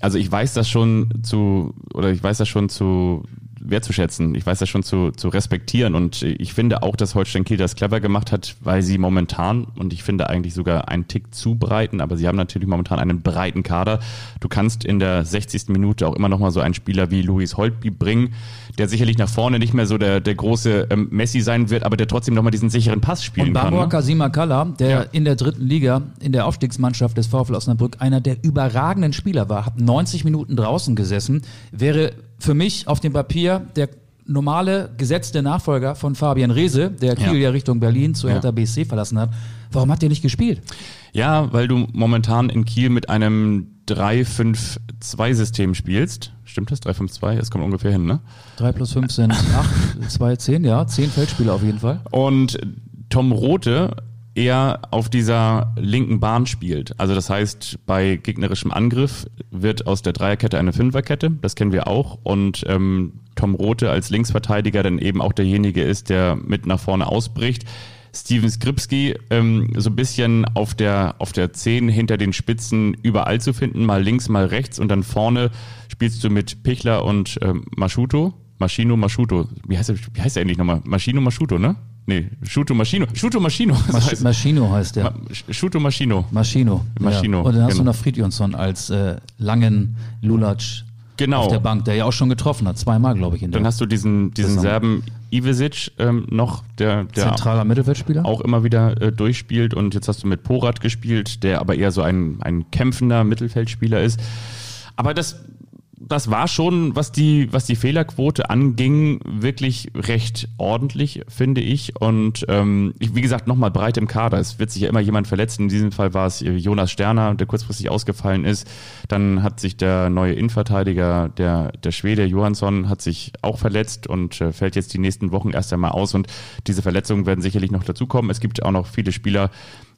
also ich weiß das schon zu, oder ich weiß das schon zu wertzuschätzen. Ich weiß das schon zu, zu respektieren. Und ich finde auch, dass Holstein Kiel das clever gemacht hat, weil sie momentan, und ich finde eigentlich sogar einen Tick zu breiten, aber sie haben natürlich momentan einen breiten Kader. Du kannst in der 60. Minute auch immer noch mal so einen Spieler wie Luis Holtby bringen, der sicherlich nach vorne nicht mehr so der, der große ähm, Messi sein wird, aber der trotzdem noch mal diesen sicheren Pass spielen und kann. Und Barbara ne? Kasima Kalla, der ja. in der dritten Liga, in der Aufstiegsmannschaft des VfL Osnabrück, einer der überragenden Spieler war, hat 90 Minuten draußen gesessen, wäre für mich auf dem Papier der normale gesetzte Nachfolger von Fabian Reese, der Kiel ja, ja Richtung Berlin zu Hertha ja. BSC verlassen hat. Warum hat der nicht gespielt? Ja, weil du momentan in Kiel mit einem 3-5-2-System spielst. Stimmt das? 3-5-2? Es kommt ungefähr hin, ne? 3 plus 5 sind 8, 2, 10, ja. 10 Feldspieler auf jeden Fall. Und Tom Rote eher auf dieser linken Bahn spielt. Also das heißt, bei gegnerischem Angriff wird aus der Dreierkette eine Fünferkette, das kennen wir auch. Und ähm, Tom Rote als Linksverteidiger dann eben auch derjenige ist, der mit nach vorne ausbricht. Steven Skripski ähm, so ein bisschen auf der, auf der 10 hinter den Spitzen überall zu finden, mal links, mal rechts und dann vorne spielst du mit Pichler und ähm, Maschuto. Maschino Maschuto. Wie heißt er, wie heißt er eigentlich nochmal? Maschino Maschuto, ne? Nee, Shuto Maschino. Shuto Maschino. Masch heißt Maschino heißt der. Ma Shuto Maschino. Maschino. Maschino. Ja. Und dann hast genau. du noch Friedjonsson als äh, langen Lulatsch genau. auf der Bank, der ja auch schon getroffen hat, zweimal, glaube ich. In dann hast du diesen, diesen Serben Ivesic ähm, noch, der, der zentraler Mittelfeldspieler auch immer wieder äh, durchspielt und jetzt hast du mit Porat gespielt, der aber eher so ein, ein kämpfender Mittelfeldspieler ist. Aber das das war schon, was die, was die Fehlerquote anging, wirklich recht ordentlich, finde ich. Und ähm, wie gesagt, nochmal breit im Kader. Es wird sich ja immer jemand verletzen. In diesem Fall war es Jonas Sterner, der kurzfristig ausgefallen ist. Dann hat sich der neue Innenverteidiger, der, der Schwede Johansson, hat sich auch verletzt und äh, fällt jetzt die nächsten Wochen erst einmal aus. Und diese Verletzungen werden sicherlich noch dazukommen. Es gibt auch noch viele Spieler,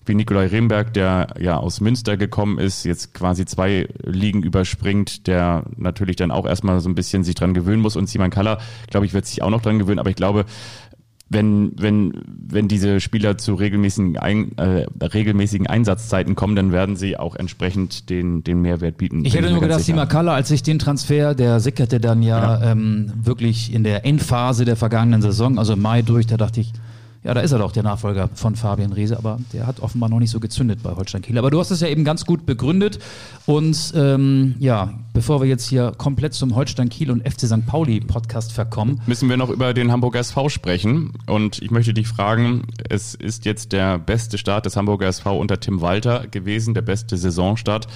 wie Nikolai Remberg, der ja aus Münster gekommen ist, jetzt quasi zwei Ligen überspringt, der natürlich dann auch erstmal so ein bisschen sich dran gewöhnen muss. Und Simon Kaller, glaube ich, wird sich auch noch dran gewöhnen. Aber ich glaube, wenn, wenn, wenn diese Spieler zu regelmäßigen, ein, äh, regelmäßigen Einsatzzeiten kommen, dann werden sie auch entsprechend den, den Mehrwert bieten. Ich hätte nur gedacht, Sima Kalla, als ich den Transfer, der sickerte dann ja, ja. Ähm, wirklich in der Endphase der vergangenen Saison, also Mai durch, da dachte ich, Ja, da ist er doch, der Nachfolger von Fabian Reese, aber der hat offenbar noch nicht so gezündet bei Holstein Kiel. Aber du hast es ja eben ganz gut begründet. Und ähm, ja, bevor wir jetzt hier komplett zum Holstein Kiel und FC St. Pauli Podcast verkommen, müssen wir noch über den Hamburger SV sprechen. Und ich möchte dich fragen, es ist jetzt der beste Start des Hamburger SV unter Tim Walter gewesen, der beste Saisonstart.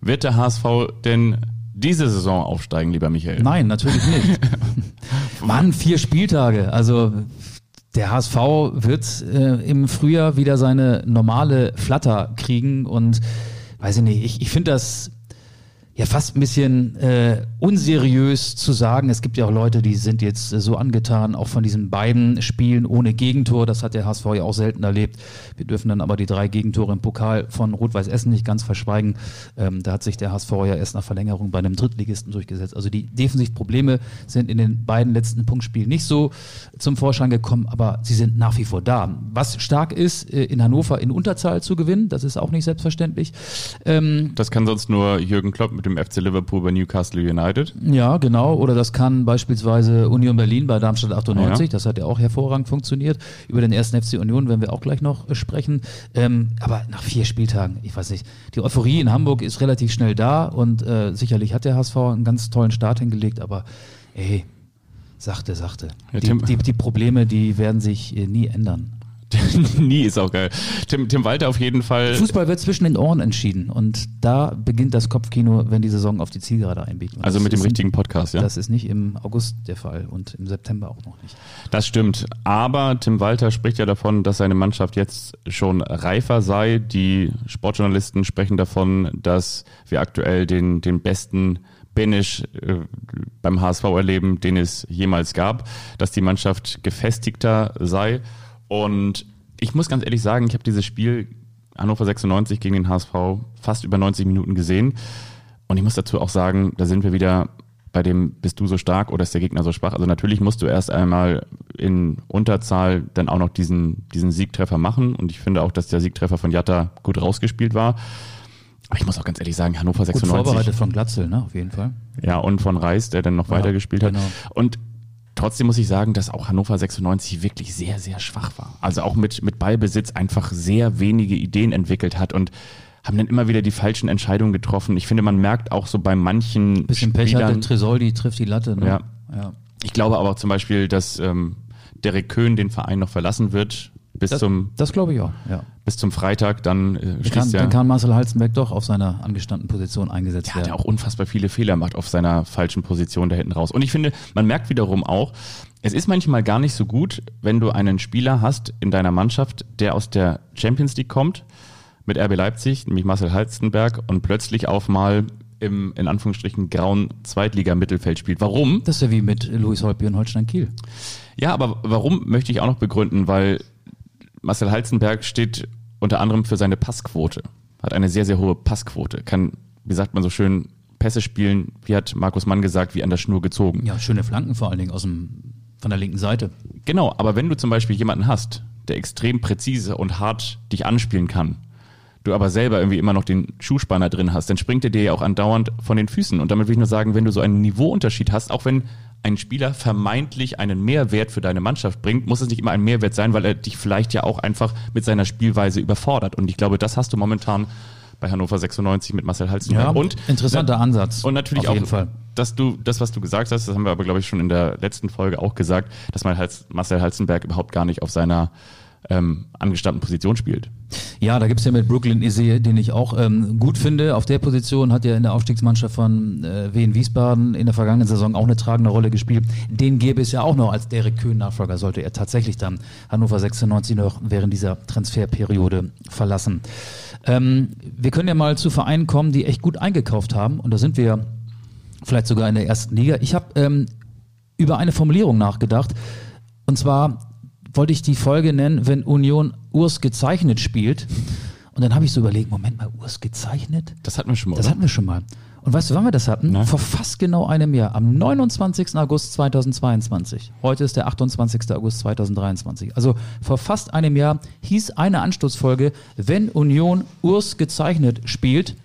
Wird der HSV denn diese Saison aufsteigen, lieber Michael? Nein, natürlich nicht. Mann, vier Spieltage. Also der HSV wird äh, im Frühjahr wieder seine normale Flatter kriegen und weiß ich nicht, ich, ich finde das ja fast ein bisschen äh, unseriös zu sagen. Es gibt ja auch Leute, die sind jetzt äh, so angetan, auch von diesen beiden Spielen ohne Gegentor. Das hat der HSV ja auch selten erlebt. Wir dürfen dann aber die drei Gegentore im Pokal von Rot-Weiß Essen nicht ganz verschweigen. Ähm, da hat sich der HSV ja erst nach Verlängerung bei einem Drittligisten durchgesetzt. Also die Defensivprobleme sind in den beiden letzten Punktspielen nicht so zum Vorschein gekommen, aber sie sind nach wie vor da. Was stark ist, äh, in Hannover in Unterzahl zu gewinnen, das ist auch nicht selbstverständlich. Ähm, das kann sonst nur Jürgen Klopp mit dem FC Liverpool bei Newcastle United. Ja, genau. Oder das kann beispielsweise Union Berlin bei Darmstadt 98. Ja. Das hat ja auch hervorragend funktioniert. Über den ersten FC Union werden wir auch gleich noch äh, sprechen. Ähm, aber nach vier Spieltagen, ich weiß nicht, die Euphorie in Hamburg ist relativ schnell da und äh, sicherlich hat der HSV einen ganz tollen Start hingelegt, aber ey, sachte, sachte. Ja, die, die, die, Probleme, die werden sich äh, nie ändern. Nie ist auch geil. Tim, Tim Walter auf jeden Fall. Fußball wird zwischen den Ohren entschieden und da beginnt das Kopfkino, wenn die Saison auf die Zielgerade einbiegt. Und also mit dem richtigen Podcast, ja? Das ist nicht im August der Fall und im September auch noch nicht. Das stimmt. Aber Tim Walter spricht ja davon, dass seine Mannschaft jetzt schon reifer sei. Die Sportjournalisten sprechen davon, dass wir aktuell den, den besten Benisch äh, beim HSV erleben, den es jemals gab, dass die Mannschaft gefestigter sei. Und ich muss ganz ehrlich sagen, ich habe dieses Spiel Hannover 96 gegen den HSV fast über 90 Minuten gesehen. Und ich muss dazu auch sagen, da sind wir wieder bei dem, bist du so stark oder ist der Gegner so schwach? Also natürlich musst du erst einmal in Unterzahl dann auch noch diesen, diesen Siegtreffer machen. Und ich finde auch, dass der Siegtreffer von Jatta gut rausgespielt war. Aber ich muss auch ganz ehrlich sagen, Hannover 96. Gut vorbereitet von Glatzel, ne, auf jeden Fall. Ja, und von Reis, der dann noch ja, weitergespielt hat. Genau. Und Trotzdem muss ich sagen, dass auch Hannover 96 wirklich sehr, sehr schwach war. Also auch mit, mit Ballbesitz einfach sehr wenige Ideen entwickelt hat und haben dann immer wieder die falschen Entscheidungen getroffen. Ich finde, man merkt auch so bei manchen Bisschen Spielern, Pech hatte, Tresoldi trifft die Latte. Ne? Ja. ja. Ich glaube aber auch zum Beispiel, dass ähm, Derek Köhn den Verein noch verlassen wird bis das, zum das glaube ich auch ja. bis zum Freitag dann äh, kann, ja, dann kann Marcel Halzenberg doch auf seiner angestammten Position eingesetzt werden. Ja, der auch unfassbar viele Fehler macht auf seiner falschen Position da hinten raus und ich finde man merkt wiederum auch es ist manchmal gar nicht so gut wenn du einen Spieler hast in deiner Mannschaft der aus der Champions League kommt mit RB Leipzig nämlich Marcel Halzenberg und plötzlich auf mal im in Anführungsstrichen grauen Zweitliga-Mittelfeld spielt. Warum? Das ist ja wie mit Louis Holtby und Holstein Kiel. Ja, aber warum möchte ich auch noch begründen, weil Marcel Halzenberg steht unter anderem für seine Passquote, hat eine sehr, sehr hohe Passquote, kann, wie sagt man so schön, Pässe spielen, wie hat Markus Mann gesagt, wie an der Schnur gezogen. Ja, schöne Flanken vor allen Dingen aus dem, von der linken Seite. Genau, aber wenn du zum Beispiel jemanden hast, der extrem präzise und hart dich anspielen kann, du aber selber irgendwie immer noch den Schuhspanner drin hast, dann springt er dir ja auch andauernd von den Füßen. Und damit will ich nur sagen, wenn du so einen Niveauunterschied hast, auch wenn ein Spieler vermeintlich einen Mehrwert für deine Mannschaft bringt, muss es nicht immer ein Mehrwert sein, weil er dich vielleicht ja auch einfach mit seiner Spielweise überfordert. Und ich glaube, das hast du momentan bei Hannover 96 mit Marcel Halzenberg. Ja, und interessanter Ansatz. Und natürlich auch, Fall. dass du das, was du gesagt hast, das haben wir aber glaube ich schon in der letzten Folge auch gesagt, dass man Marcel Halzenberg überhaupt gar nicht auf seiner ähm, angestammten Position spielt. Ja, da gibt's ja mit Brooklyn Isee, den ich auch ähm, gut finde. Auf der Position hat er in der Aufstiegsmannschaft von äh, Wien Wiesbaden in der vergangenen Saison auch eine tragende Rolle gespielt. Den gäbe es ja auch noch als Derek Köhn Nachfolger, sollte er tatsächlich dann Hannover 96 noch während dieser Transferperiode verlassen. Ähm, wir können ja mal zu Vereinen kommen, die echt gut eingekauft haben. Und da sind wir vielleicht sogar in der ersten Liga. Ich habe ähm, über eine Formulierung nachgedacht. Und zwar wollte ich die Folge nennen, wenn Union Urs gezeichnet spielt. Und dann habe ich so überlegt, Moment mal, Urs gezeichnet? Das hatten wir schon mal. Das oder? hatten wir schon mal. Und weißt du, wann wir das hatten? Na? Vor fast genau einem Jahr, am 29. August 2022. Heute ist der 28. August 2023. Also vor fast einem Jahr hieß eine Anstoßfolge, wenn Union Urs gezeichnet spielt.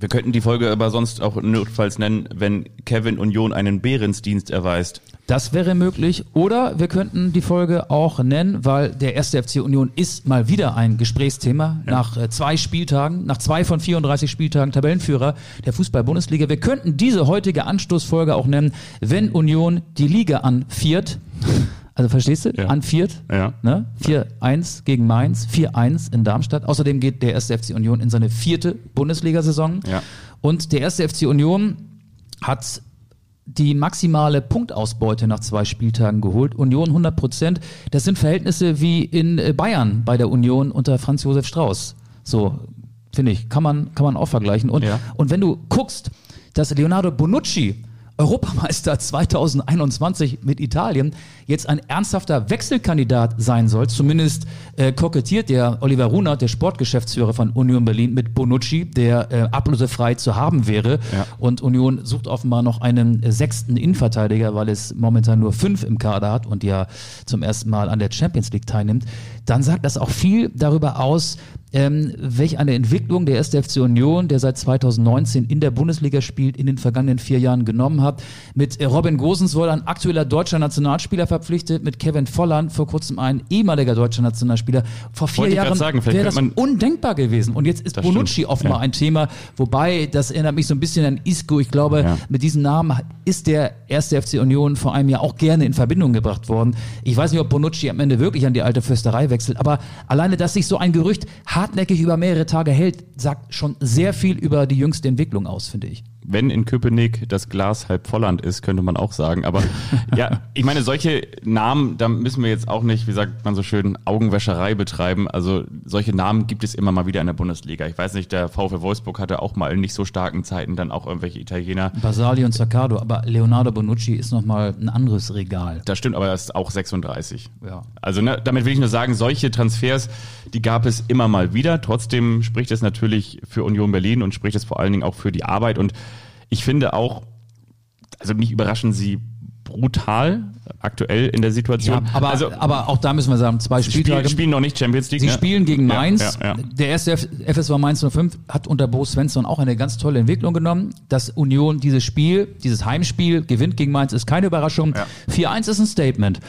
Wir könnten die Folge aber sonst auch notfalls nennen, wenn Kevin Union einen Behrensdienst erweist. Das wäre möglich. Oder wir könnten die Folge auch nennen, weil der erste FC Union ist mal wieder ein Gesprächsthema. Ja. Nach äh, zwei Spieltagen, nach zwei von 34 Spieltagen Tabellenführer der Fußball-Bundesliga. Wir könnten diese heutige Anstoßfolge auch nennen, wenn Union die Liga anviert. Also verstehst du? Ja. Anviert. Ja. Ne? 4-1 gegen Mainz, 4-1 in Darmstadt. Außerdem geht der erste FC Union in seine vierte Bundesliga-Saison. Ja. Und der erste FC Union hat die maximale Punktausbeute nach zwei Spieltagen geholt. Union 100 Prozent. Das sind Verhältnisse wie in äh, Bayern bei der Union unter Franz Josef Strauß. So, finde ich, kann man, kann man auch vergleichen. Und, ja. und wenn du guckst, dass Leonardo Bonucci Europameister 2021 mit Italien jetzt ein ernsthafter Wechselkandidat sein soll. Zumindest äh, kokettiert der Oliver Runer, der Sportgeschäftsführer von Union Berlin, mit Bonucci, der äh, ablösefrei zu haben wäre. Ja. Und Union sucht offenbar noch einen äh, sechsten Innenverteidiger, weil es momentan nur fünf im Kader hat und ja zum ersten Mal an der Champions League teilnimmt. Dann sagt das auch viel darüber aus, ähm, welch eine Entwicklung der 1. FC Union, der seit 2019 in der Bundesliga spielt, in den vergangenen vier Jahren genommen hat. Mit äh, Robin Gosens wurde ein aktueller deutscher Nationalspieler verpflichtet, mit Kevin Volland vor kurzem ein ehemaliger deutscher Nationalspieler. Vor vier Jahren wäre das undenkbar gewesen. Und jetzt ist Bonucci stimmt. offenbar ja. ein Thema, wobei das erinnert mich so ein bisschen an Isco. Ich glaube, ja. mit diesem Namen ist der 1. FC Union vor einem Jahr auch gerne in Verbindung gebracht worden. Ich weiß nicht, ob Bonucci am Ende wirklich an die alte Fürsterei wechselt, aber alleine, dass sich so ein Gerücht hartnäckig über mehrere Tage hält, sagt schon sehr viel über die jüngste Entwicklung aus, finde ich wenn in Köpenick das Glas halb Volland ist, könnte man auch sagen. Aber ja, ich meine, solche Namen, da müssen wir jetzt auch nicht, wie sagt man so schön, Augenwäscherei betreiben. Also solche Namen gibt es immer mal wieder in der Bundesliga. Ich weiß nicht, der VfL Wolfsburg hatte auch mal in nicht so starken Zeiten dann auch irgendwelche Italiener. Basali und Zaccardo, aber Leonardo Bonucci ist nochmal ein anderes Regal. Das stimmt, aber er ist auch 36. Ja. Also ne, damit will ich nur sagen, solche Transfers, die gab es immer mal wieder. Trotzdem spricht es natürlich für Union Berlin und spricht es vor allen Dingen auch für die Arbeit und ich finde auch, also mich überraschen sie brutal aktuell in der Situation. Ja, aber, also, aber auch da müssen wir sagen, zwei Spieltage. Sie spielen noch nicht Champions League. Sie ne? spielen gegen Mainz. Ja, ja, der erste FSV Mainz 05 hat unter Bo Svensson auch eine ganz tolle Entwicklung genommen. Dass Union dieses Spiel, dieses Heimspiel gewinnt gegen Mainz, ist keine Überraschung. 4-1 ist ein Statement.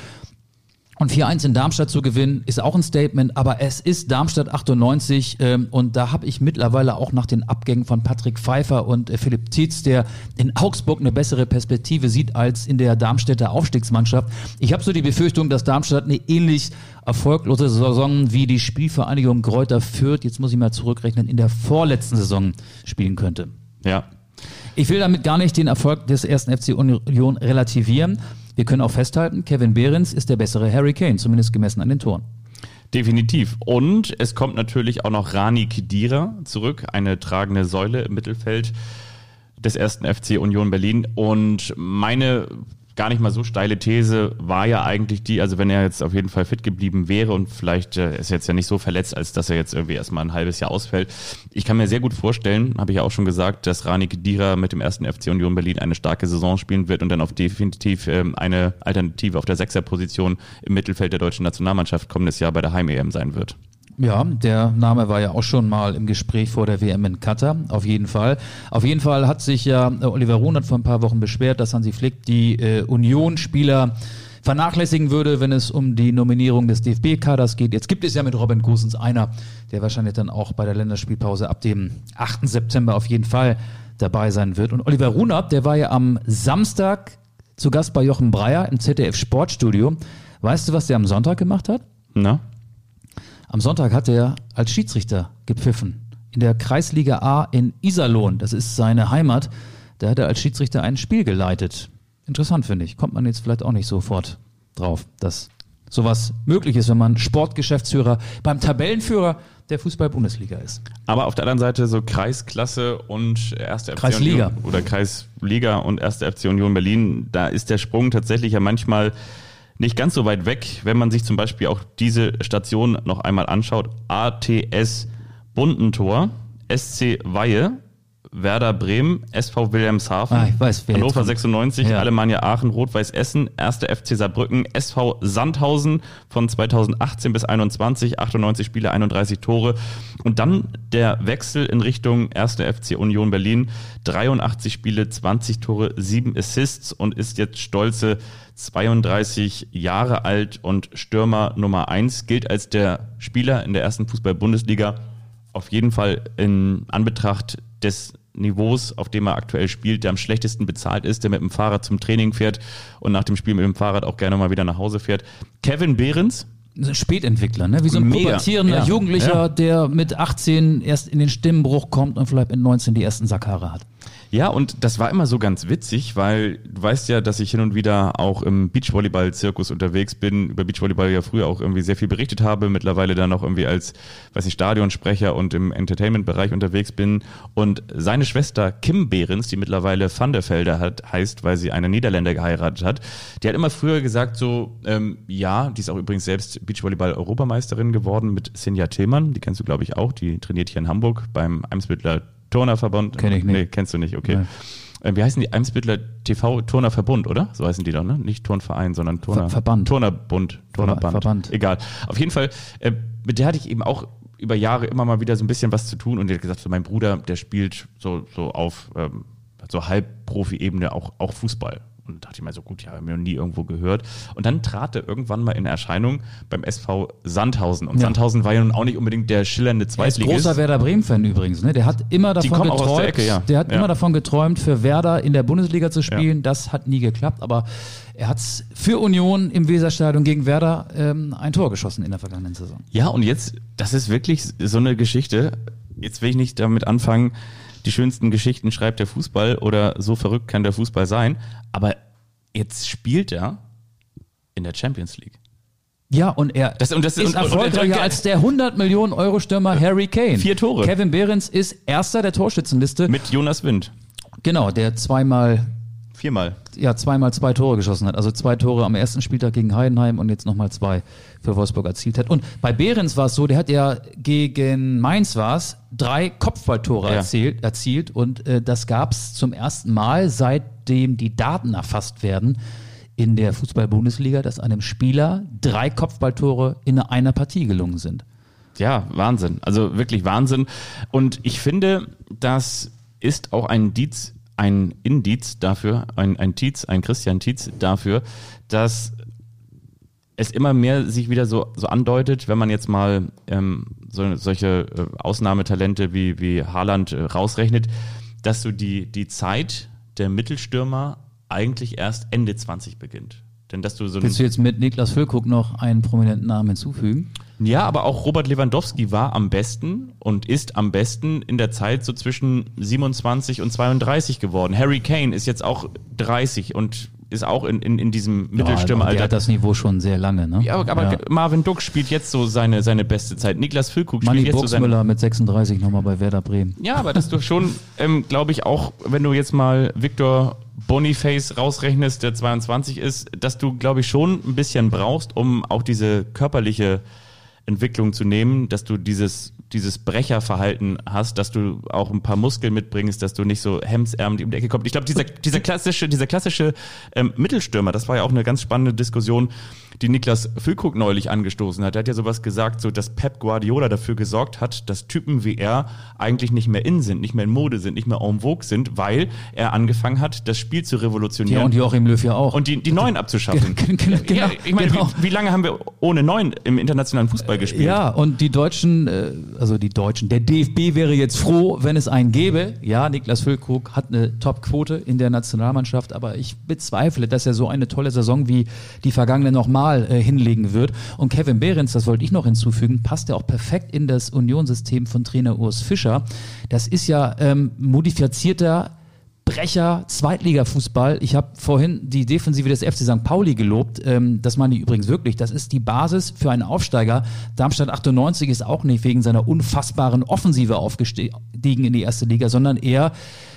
Und 4-1 in Darmstadt zu gewinnen, ist auch ein Statement, aber es ist Darmstadt 98 ähm, und da habe ich mittlerweile auch nach den Abgängen von Patrick Pfeiffer und äh, Philipp Tietz, der in Augsburg eine bessere Perspektive sieht als in der Darmstädter Aufstiegsmannschaft. Ich habe so die Befürchtung, dass Darmstadt eine ähnlich erfolglose Saison wie die Spielvereinigung Kräuter Fürth, jetzt muss ich mal zurückrechnen, in der vorletzten Saison spielen könnte. Ja, ich will damit gar nicht den Erfolg des ersten FC Union relativieren. Wir können auch festhalten, Kevin Behrens ist der bessere Harry Kane, zumindest gemessen an den Toren. Definitiv. Und es kommt natürlich auch noch Rani Kidira zurück, eine tragende Säule im Mittelfeld des ersten FC Union Berlin. Und meine gar nicht mal so steile These war ja eigentlich die, also wenn er jetzt auf jeden Fall fit geblieben wäre und vielleicht äh, ist jetzt ja nicht so verletzt, als dass er jetzt irgendwie erstmal ein halbes Jahr ausfällt. Ich kann mir sehr gut vorstellen, habe ich ja auch schon gesagt, dass Rani Kedira mit dem ersten FC Union Berlin eine starke Saison spielen wird und dann auf definitiv ähm, eine Alternative auf der Sechserposition im Mittelfeld der deutschen Nationalmannschaft kommendes Jahr bei der Heim-EM sein wird. Ja, der Name war ja auch schon mal im Gespräch vor der WM in Katar, auf jeden Fall. Auf jeden Fall hat sich ja äh, Oliver Runert vor ein paar Wochen beschwert, dass Hansi Flick die äh, Union-Spieler vernachlässigen würde, wenn es um die Nominierung des DFB-Kaders geht. Jetzt gibt es ja mit Robin Gosens einer, der wahrscheinlich dann auch bei der Länderspielpause ab dem 8. September auf jeden Fall dabei sein wird. Und Oliver Runert, der war ja am Samstag zu Gast bei Jochen Breyer im ZDF Sportstudio. Weißt du, was der am Sonntag gemacht hat? Na? Am Sonntag hat er als Schiedsrichter gepfiffen. In der Kreisliga A in Iserlohn, das ist seine Heimat, da hat er als Schiedsrichter ein Spiel geleitet. Interessant finde ich. Kommt man jetzt vielleicht auch nicht sofort drauf, dass sowas möglich ist, wenn man Sportgeschäftsführer beim Tabellenführer der Fußball-Bundesliga ist. Aber auf der anderen Seite so Kreisklasse und erste FC Kreisliga. Union oder Kreisliga und erste FC Union Berlin, da ist der Sprung tatsächlich ja manchmal nicht ganz so weit weg, wenn man sich zum Beispiel auch diese Station noch einmal anschaut. ATS Bundentor, SC Weihe, Werder Bremen, SV Wilhelmshaven, Ah, ich weiß, Hannover kommt. 96, Ja. Alemannia Aachen, Rot-Weiß Essen, 1. FC Saarbrücken, SV Sandhausen von 2018 bis 21, 98 Spiele, 31 Tore. Und dann der Wechsel in Richtung 1. FC Union Berlin, 83 Spiele, 20 Tore, 7 Assists und ist jetzt stolze 32 Jahre alt und Stürmer Nummer 1, gilt als der Spieler in der ersten Fußball-Bundesliga, auf jeden Fall in Anbetracht des Niveaus, auf dem er aktuell spielt, der am schlechtesten bezahlt ist, der mit dem Fahrrad zum Training fährt und nach dem Spiel mit dem Fahrrad auch gerne mal wieder nach Hause fährt. Kevin Behrens, Spätentwickler, ne? Wie so ein Mega. pubertierender Ja. Jugendlicher, Ja. der mit 18 erst in den Stimmenbruch kommt und vielleicht mit 19 die ersten Sackhaare hat. Ja, und das war immer so ganz witzig, weil du weißt ja, dass ich hin und wieder auch im Beachvolleyball-Zirkus unterwegs bin, über Beachvolleyball ja früher auch irgendwie sehr viel berichtet habe, mittlerweile dann auch irgendwie als, weiß ich, Stadionsprecher und im Entertainment-Bereich unterwegs bin. Und seine Schwester Kim Behrens, die mittlerweile Van der Velde hat, heißt, weil sie einen Niederländer geheiratet hat, die hat immer früher gesagt so, ähm, ja, die ist auch übrigens selbst Beachvolleyball-Europameisterin geworden mit Sinja Tillmann, die kennst du glaube ich auch, die trainiert hier in Hamburg beim Eimsbüttler Turnerverband. Kenn ich nicht. Nee, kennst du nicht, okay. Nee. Äh, Wie heißen die? Eimsbüttler TV Turnerverbund, oder? So heißen die doch, ne? Nicht Turnverein, sondern Turner. Ver- Verband. Turnerbund, Turnerband. Verband. Egal. Auf jeden Fall, äh, mit der hatte ich eben auch über Jahre immer mal wieder so ein bisschen was zu tun und die hat gesagt, so mein Bruder, der spielt so, so auf ähm, so Halbprofi-Ebene auch, auch Fußball. Und da dachte ich mir so, gut, ja, haben wir noch nie irgendwo gehört. Und dann trat er irgendwann mal in Erscheinung beim SV Sandhausen. Und Ja. Sandhausen war ja nun auch nicht unbedingt der schillernde Er ist Zweitligist. großer Werder Bremen-Fan übrigens. Ne? Der hat immer davon geträumt, der Ecke, ja. der hat Ja. immer davon geträumt, für Werder in der Bundesliga zu spielen. Das hat nie geklappt, aber er hat für Union im Weserstadion gegen Werder ähm, ein Tor geschossen in der vergangenen Saison. Ja, und jetzt, das ist wirklich so eine Geschichte. Jetzt will ich nicht damit anfangen, die schönsten Geschichten schreibt der Fußball oder so verrückt kann der Fußball sein. Aber jetzt spielt er in der Champions League. Ja, und er Das- und das- ist und- und- erfolgreicher und- als der 100 Millionen Euro Stürmer Harry Kane. Vier Tore. Kevin Behrens ist erster der Torschützenliste. Mit Jonas Wind. genau, der zweimal Viermal. ja, zweimal zwei Tore geschossen hat. Also zwei Tore am ersten Spieltag gegen Heidenheim und jetzt nochmal zwei für Wolfsburg erzielt hat. Und bei Behrens war es so, der hat ja gegen Mainz war es, drei Kopfballtore Ja. erzielt, erzielt und äh, das gab es zum ersten Mal, seitdem die Daten erfasst werden in der Fußball-Bundesliga, dass einem Spieler drei Kopfballtore in einer Partie gelungen sind. Ja, Wahnsinn. Also wirklich Wahnsinn. Und ich finde, das ist auch ein Dietz, ein Indiz dafür, ein, ein Tietz, ein Christian Tietz dafür, dass es immer mehr sich wieder so, so andeutet, wenn man jetzt mal ähm, so, solche äh, Ausnahmetalente wie, wie Haaland äh, rausrechnet, dass so die, die Zeit der Mittelstürmer eigentlich erst Ende 20 beginnt. Denn dass du so Willst du jetzt mit Niklas Füllkrug noch einen prominenten Namen hinzufügen? Ja, aber auch Robert Lewandowski war am besten und ist am besten in der Zeit so zwischen 27 und 32 geworden. Harry Kane ist jetzt auch 30 und ist auch in, in, in diesem Ja, der Mittelstürmeralter. hat das Niveau schon sehr lange. Ne? ja, aber, aber Marvin Duck spielt jetzt so seine, seine beste Zeit. Niklas Füllkrug spielt Manni jetzt so seine... Mit 36 nochmal bei Werder Bremen. Ja, aber dass du schon, ähm, glaube ich, auch, wenn du jetzt mal Victor Boniface rausrechnest, der 22 ist, dass du, glaube ich, schon ein bisschen brauchst, um auch diese körperliche Entwicklung zu nehmen, dass du dieses, dieses Brecherverhalten hast, dass du auch ein paar Muskeln mitbringst, dass du nicht so hemsärmlich um die Ecke kommst. Ich glaube, dieser, dieser klassische, dieser klassische ähm, Mittelstürmer, das war ja auch eine ganz spannende Diskussion, die Niklas Füllkrug neulich angestoßen hat. Er hat ja sowas gesagt, so dass Pep Guardiola dafür gesorgt hat, dass Typen wie er eigentlich nicht mehr in sind, nicht mehr in Mode sind, nicht mehr en vogue sind, weil er angefangen hat, das Spiel zu Ja, revolutionieren und Joachim Löw ja auch. und die, die Neuen abzuschaffen. Genau, ja, ich meine, genau. wie, wie lange haben wir ohne Neuen im internationalen Fußball gespielt? ja, und die Deutschen, äh, also die Deutschen, der DFB wäre jetzt froh, wenn es einen gäbe. Ja, Niklas Füllkrug hat eine Top-Quote in der Nationalmannschaft, aber ich bezweifle, dass er so eine tolle Saison wie die vergangene nochmal äh, hinlegen wird. Und Kevin Behrens, das wollte ich noch hinzufügen, passt ja auch perfekt in das Unionsystem von Trainer Urs Fischer. Das ist ja ähm, modifizierter Brecher, Zweitligafußball. Ich habe vorhin die Defensive des FC St. Pauli gelobt. Ähm, das meine ich übrigens wirklich. Das ist die Basis für einen Aufsteiger. Darmstadt 98 ist auch nicht wegen seiner unfassbaren Offensive aufgestiegen in die erste Liga, sondern eher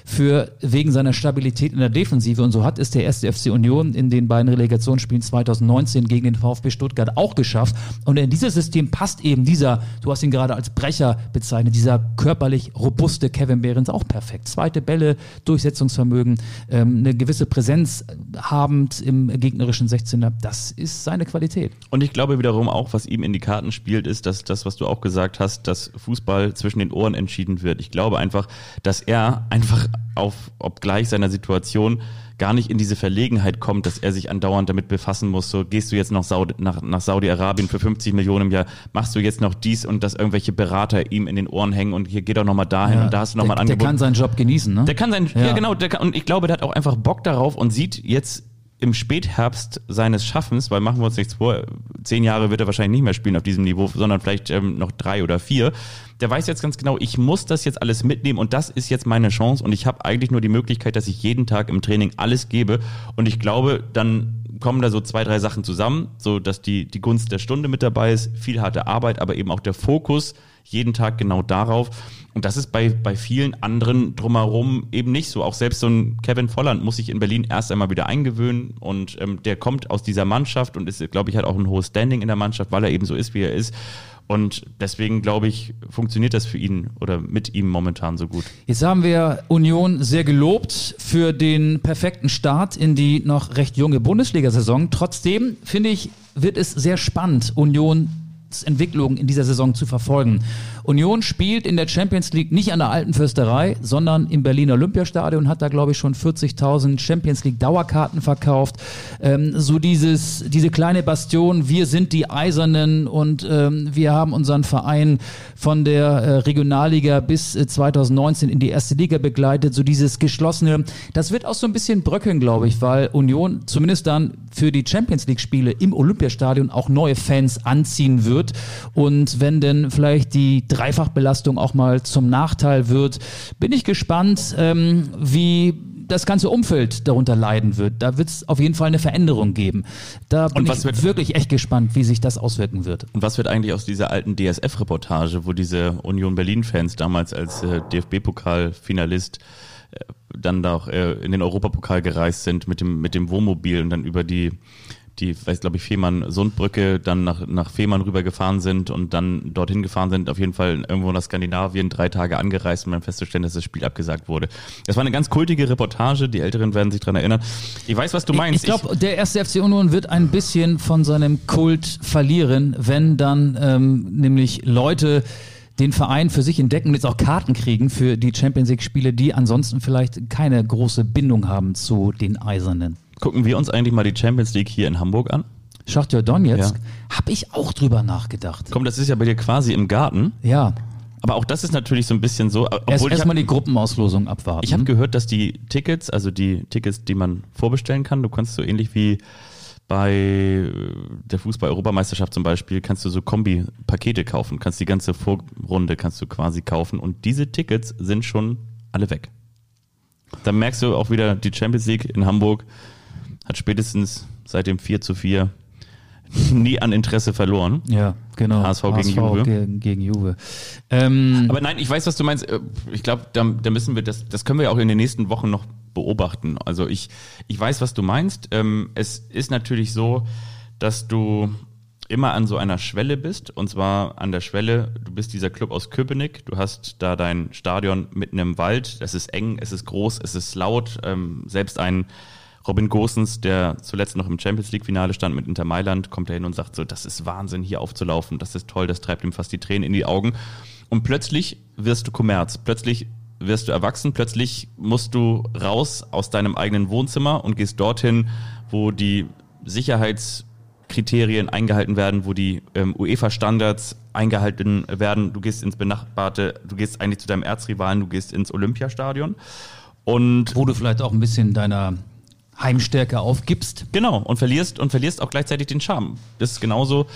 für wegen seiner Stabilität in der Defensive. Und so hat es der erste FC Union in den beiden Relegationsspielen 2019 gegen den VfB Stuttgart auch geschafft. Und in dieses System passt eben dieser, du hast ihn gerade als Brecher bezeichnet, dieser körperlich robuste Kevin Behrens auch perfekt. Zweite Bälle, Durchsetzungsvermögen, ähm, eine gewisse Präsenz habend im gegnerischen 16er. Das ist seine Qualität. Und ich glaube wiederum auch, was ihm in die Karten spielt, ist, dass das, was du auch gesagt hast, dass Fußball zwischen den Ohren entschieden wird. Ich glaube einfach, dass er einfach auf, obgleich seiner Situation gar nicht in diese Verlegenheit kommt, dass er sich andauernd damit befassen muss. So gehst du jetzt nach, Saudi, nach, nach Saudi-Arabien für 50 Millionen im Jahr, machst du jetzt noch dies und dass irgendwelche Berater ihm in den Ohren hängen und hier geht doch nochmal dahin ja, und da hast du nochmal ein Angebot. Der kann seinen Job genießen, ne? Der kann seinen, ja, ja genau, der kann, und ich glaube, der hat auch einfach Bock darauf und sieht jetzt im Spätherbst seines Schaffens, weil machen wir uns nichts vor, zehn Jahre wird er wahrscheinlich nicht mehr spielen auf diesem Niveau, sondern vielleicht ähm, noch drei oder vier. Der weiß jetzt ganz genau, ich muss das jetzt alles mitnehmen und das ist jetzt meine Chance und ich habe eigentlich nur die Möglichkeit, dass ich jeden Tag im Training alles gebe und ich glaube, dann kommen da so zwei, drei Sachen zusammen, so dass die, die Gunst der Stunde mit dabei ist, viel harte Arbeit, aber eben auch der Fokus jeden Tag genau darauf. Und das ist bei, bei vielen anderen drumherum eben nicht so. Auch selbst so ein Kevin Volland muss sich in Berlin erst einmal wieder eingewöhnen und ähm, der kommt aus dieser Mannschaft und ist, glaube ich, hat auch ein hohes Standing in der Mannschaft, weil er eben so ist, wie er ist. Und deswegen, glaube ich, funktioniert das für ihn oder mit ihm momentan so gut. Jetzt haben wir Union sehr gelobt für den perfekten Start in die noch recht junge Bundesliga-Saison. Trotzdem, finde ich, wird es sehr spannend, Union Entwicklung in dieser Saison zu verfolgen. Union spielt in der Champions League nicht an der alten Fürsterei, sondern im Berliner Olympiastadion, hat da glaube ich schon 40.000 Champions League Dauerkarten verkauft. Ähm, so dieses, diese kleine Bastion, wir sind die Eisernen und ähm, wir haben unseren Verein von der äh, Regionalliga bis äh, 2019 in die erste Liga begleitet. So dieses geschlossene, das wird auch so ein bisschen bröckeln, glaube ich, weil Union zumindest dann für die Champions League Spiele im Olympiastadion auch neue Fans anziehen wird. Und wenn denn vielleicht die Dreifachbelastung auch mal zum Nachteil wird. Bin ich gespannt, ähm, wie das ganze Umfeld darunter leiden wird. Da wird es auf jeden Fall eine Veränderung geben. Da bin ich wird, wirklich echt gespannt, wie sich das auswirken wird. Und was wird eigentlich aus dieser alten DSF-Reportage, wo diese Union Berlin-Fans damals als äh, DFB-Pokal-Finalist äh, dann da auch äh, in den Europapokal gereist sind mit dem, mit dem Wohnmobil und dann über die die, weiß glaube ich, Fehmarn-Sundbrücke dann nach, nach Fehmarn rübergefahren sind und dann dorthin gefahren sind, auf jeden Fall irgendwo nach Skandinavien, drei Tage angereist, um dann festzustellen, dass das Spiel abgesagt wurde. Das war eine ganz kultige Reportage, die Älteren werden sich dran erinnern. Ich weiß, was du meinst. Ich, ich glaube, der erste FC Union wird ein bisschen von seinem Kult verlieren, wenn dann ähm, nämlich Leute den Verein für sich entdecken und jetzt auch Karten kriegen für die Champions League-Spiele, die ansonsten vielleicht keine große Bindung haben zu den Eisernen. Gucken wir uns eigentlich mal die Champions League hier in Hamburg an? Schachtja Donetsk? Ja. Habe ich auch drüber nachgedacht. Komm, das ist ja bei dir quasi im Garten. Ja. Aber auch das ist natürlich so ein bisschen so. Erst erstmal die Gruppenauslosung abwarten. Ich habe gehört, dass die Tickets, also die Tickets, die man vorbestellen kann, du kannst so ähnlich wie bei der Fußball-Europameisterschaft zum Beispiel, kannst du so Kombi-Pakete kaufen, kannst die ganze Vorrunde kannst du quasi kaufen und diese Tickets sind schon alle weg. Dann merkst du auch wieder die Champions League in Hamburg hat spätestens seit dem 4 zu 4 nie an Interesse verloren. Ja, genau. HSV, HSV gegen Juve. Gegen, gegen Juve. Ähm, Aber nein, ich weiß, was du meinst. Äh, ich glaube, da, da, müssen wir das, das können wir auch in den nächsten Wochen noch beobachten. Also ich, ich weiß, was du meinst. Ähm, es ist natürlich so, dass du immer an so einer Schwelle bist. Und zwar an der Schwelle, du bist dieser Club aus Köpenick, du hast da dein Stadion mitten im Wald, es ist eng, es ist groß, es ist laut. Ähm, selbst ein Robin Gosens, der zuletzt noch im Champions League-Finale stand mit Inter Mailand, kommt da hin und sagt so, das ist Wahnsinn, hier aufzulaufen, das ist toll, das treibt ihm fast die Tränen in die Augen. Und plötzlich wirst du Kommerz, plötzlich wirst du erwachsen, plötzlich musst du raus aus deinem eigenen Wohnzimmer und gehst dorthin, wo die Sicherheitskriterien eingehalten werden, wo die ähm, UEFA-Standards eingehalten werden. Du gehst ins benachbarte, du gehst eigentlich zu deinem Erzrivalen, du gehst ins Olympiastadion. Und wo du vielleicht auch ein bisschen deiner Heimstärke aufgibst. Genau, und verlierst und verlierst auch gleichzeitig den Charme. Das ist genauso,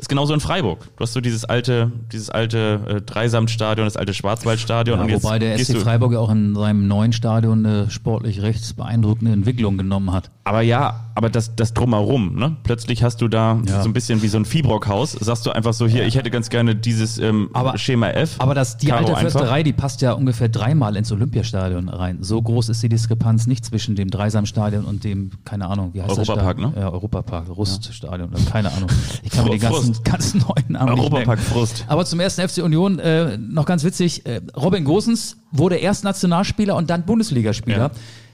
ist genauso in Freiburg. Du hast so dieses alte, dieses alte äh, Dreisamtstadion, das alte Schwarzwaldstadion. Ja, und wobei der SC Freiburg ja auch in seinem neuen Stadion eine sportlich recht beeindruckende Entwicklung genommen hat. Aber ja, aber das, das drumherum, ne? Plötzlich hast du da Ja. so ein bisschen wie so ein Fibrock-Haus. Sagst du einfach so, hier, ich hätte ganz gerne dieses ähm, Aber- Schema F. Aber das, die Karo alte einfach. Försterei, die passt ja ungefähr dreimal ins Olympiastadion rein. So groß ist die Diskrepanz nicht zwischen dem Dreisamstadion und dem, keine Ahnung, wie heißt Europapark, das? Stadion? ne? Ja, Europapark, Ruststadion, keine Ahnung. Ich kann mir die ganzen, Frust. ganzen neuen Namen Europapark. Frust. Aber zum ersten FC Union, äh, noch ganz witzig, äh, Robin Gosens wurde erst Nationalspieler und dann Bundesligaspieler. Ja.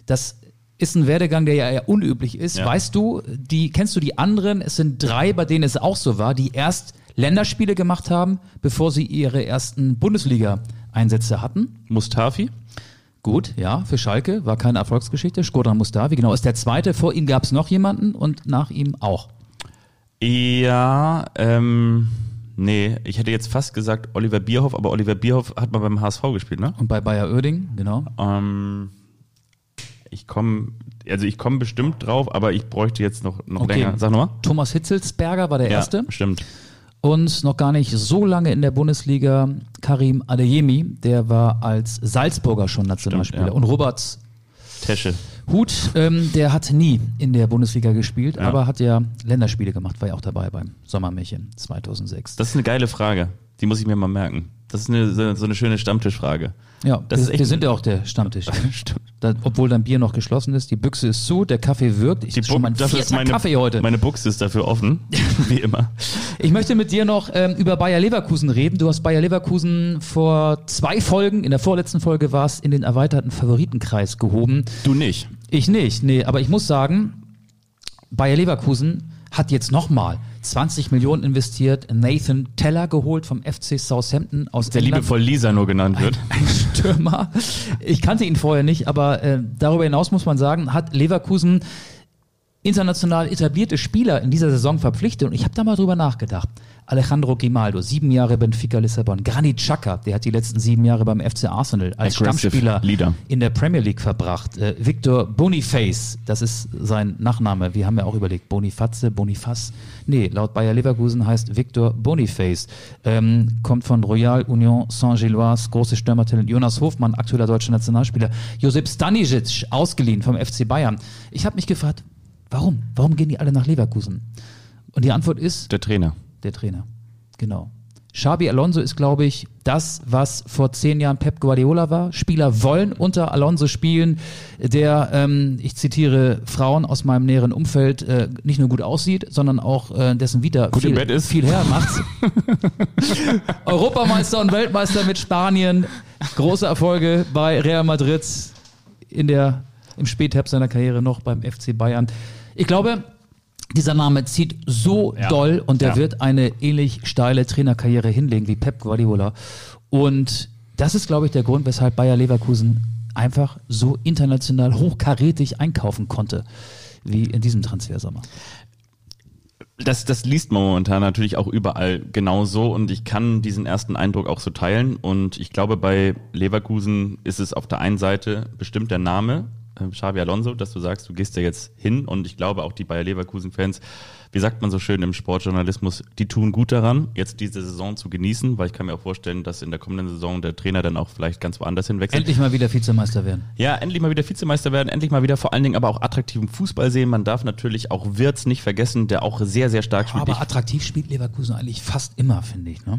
Das ist ein Werdegang, der ja eher unüblich ist. Ja. Weißt du, die, kennst du die anderen? Es sind drei, bei denen es auch so war, die erst Länderspiele gemacht haben, bevor sie ihre ersten Bundesliga-Einsätze hatten. Mustafi? Gut, ja, für Schalke war keine Erfolgsgeschichte. Skodran Mustavi, genau, ist der zweite. Vor ihm gab es noch jemanden und nach ihm auch. Ja, ähm, nee, ich hätte jetzt fast gesagt Oliver Bierhoff, aber Oliver Bierhoff hat mal beim HSV gespielt, ne? Und bei Bayer Oerding, genau. Ähm, ich komme, also ich komme bestimmt drauf, aber ich bräuchte jetzt noch, noch Okay. länger. Sag nochmal. Thomas Hitzelsberger war der erste. Ja, stimmt. Und noch gar nicht so lange in der Bundesliga Karim Adeyemi, der war als Salzburger schon Nationalspieler. Stimmt, ja. Und Robert Tesche. Hut, ähm, der hat nie in der Bundesliga gespielt, Ja. aber hat ja Länderspiele gemacht, war ja auch dabei beim Sommermärchen 2006. Das ist eine geile Frage. Die muss ich mir mal merken. Das ist eine, so eine schöne Stammtischfrage. ja, das ist wir, echt- wir sind ja auch der Stammtisch. Stimmt. Da, obwohl dein Bier noch geschlossen ist, die Büchse ist zu, der Kaffee wirkt. Ich Die schon mein Bu- dafür vierter meine, Kaffee heute. Meine Buchse ist dafür offen, wie immer. Ich möchte mit dir noch ähm, über Bayer Leverkusen reden. Du hast Bayer Leverkusen vor zwei Folgen, in der vorletzten Folge warst, in den erweiterten Favoritenkreis gehoben. Du nicht. Ich nicht, nee, aber ich muss sagen, Bayer Leverkusen hat jetzt nochmal 20 Millionen investiert, Nathan Teller geholt vom FC Southampton aus Der England. liebevoll Lisa nur genannt wird. Ein Stürmer. Ich kannte ihn vorher nicht, aber äh, darüber hinaus muss man sagen, hat Leverkusen international etablierte Spieler in dieser Saison verpflichtet und ich habe da mal drüber nachgedacht. Alejandro Grimaldo, sieben Jahre Benfica Lissabon. Granit Xhaka, der hat die letzten sieben Jahre beim FC Arsenal als Aggressive Stammspieler Leader. in der Premier League verbracht. Äh, Victor Boniface, das ist sein Nachname. Wir haben ja auch überlegt, Boniface, Boniface. Nee, laut Bayer Leverkusen heißt Victor Boniface. Ähm, kommt von Royal Union Saint-Gilloise, großes Stürmertalent. Jonas Hofmann, aktueller deutscher Nationalspieler. Josip Stanisic, ausgeliehen vom FC Bayern. Ich habe mich gefragt, warum? Warum gehen die alle nach Leverkusen? Und die Antwort ist, Der Trainer. Der Trainer. Genau. Xabi Alonso ist, glaube ich, das, was vor zehn Jahren Pep Guardiola war. Spieler wollen unter Alonso spielen, der, ähm, ich zitiere Frauen aus meinem näheren Umfeld, äh, nicht nur gut aussieht, sondern auch äh, dessen Vita Gut im viel, Bett ist. viel her macht. Europameister und Weltmeister mit Spanien. Große Erfolge bei Real Madrid in der, im Spätherbst seiner Karriere noch beim FC Bayern. Ich glaube, dieser Name zieht so Ja. doll und der Ja. wird eine ähnlich steile Trainerkarriere hinlegen wie Pep Guardiola. Und das ist, glaube ich, der Grund, weshalb Bayer Leverkusen einfach so international hochkarätig einkaufen konnte, wie in diesem Transfersommer. Das, das liest man momentan natürlich auch überall genauso und ich kann diesen ersten Eindruck auch so teilen und ich glaube, bei Leverkusen ist es auf der einen Seite bestimmt der Name, äh, Xavi Alonso, dass du sagst, du gehst da jetzt hin und ich glaube auch die Bayer Leverkusen-Fans, wie sagt man so schön im Sportjournalismus, die tun gut daran, jetzt diese Saison zu genießen, weil ich kann mir auch vorstellen, dass in der kommenden Saison der Trainer dann auch vielleicht ganz woanders hinwechselt. Endlich mal wieder Vizemeister werden. Ja, endlich mal wieder Vizemeister werden, endlich mal wieder vor allen Dingen aber auch attraktiven Fußball sehen. Man darf natürlich auch Wirtz nicht vergessen, der auch sehr, sehr stark spielt. Aber attraktiv spielt Leverkusen eigentlich fast immer, finde ich. Ne?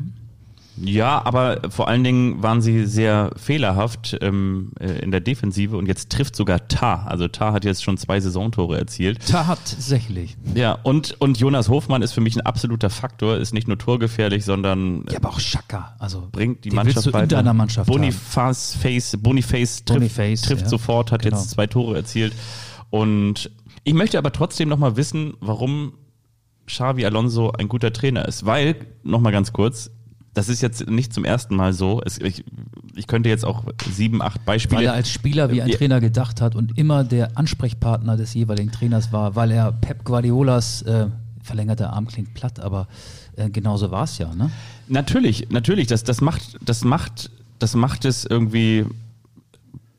Ja, aber vor allen Dingen waren sie sehr fehlerhaft ähm, äh, in der Defensive und jetzt trifft sogar Tar. Also Tar hat jetzt schon zwei Saisontore erzielt. Tatsächlich. Ja, und, und Jonas Hofmann ist für mich ein absoluter Faktor, ist nicht nur torgefährlich, sondern äh, Ja, aber auch Schaka. Also bringt die Mannschaft du in weiter. deiner Mannschaft. Boniface, Face, Boniface trifft, Boniface, trifft ja. sofort, hat Genau. jetzt zwei Tore erzielt. Und ich möchte aber trotzdem nochmal wissen, warum Xavi Alonso ein guter Trainer ist. Weil, nochmal ganz kurz, das ist jetzt nicht zum ersten Mal so. Es, ich, ich könnte jetzt auch sieben, acht Beispiele. Weil er als Spieler wie ein. Trainer gedacht hat und immer der Ansprechpartner des jeweiligen Trainers war, weil er Pep Guardiolas äh, verlängerter Arm klingt platt, aber äh, genauso war es ja. Ne? Natürlich, natürlich, das, das macht, das macht, das macht es irgendwie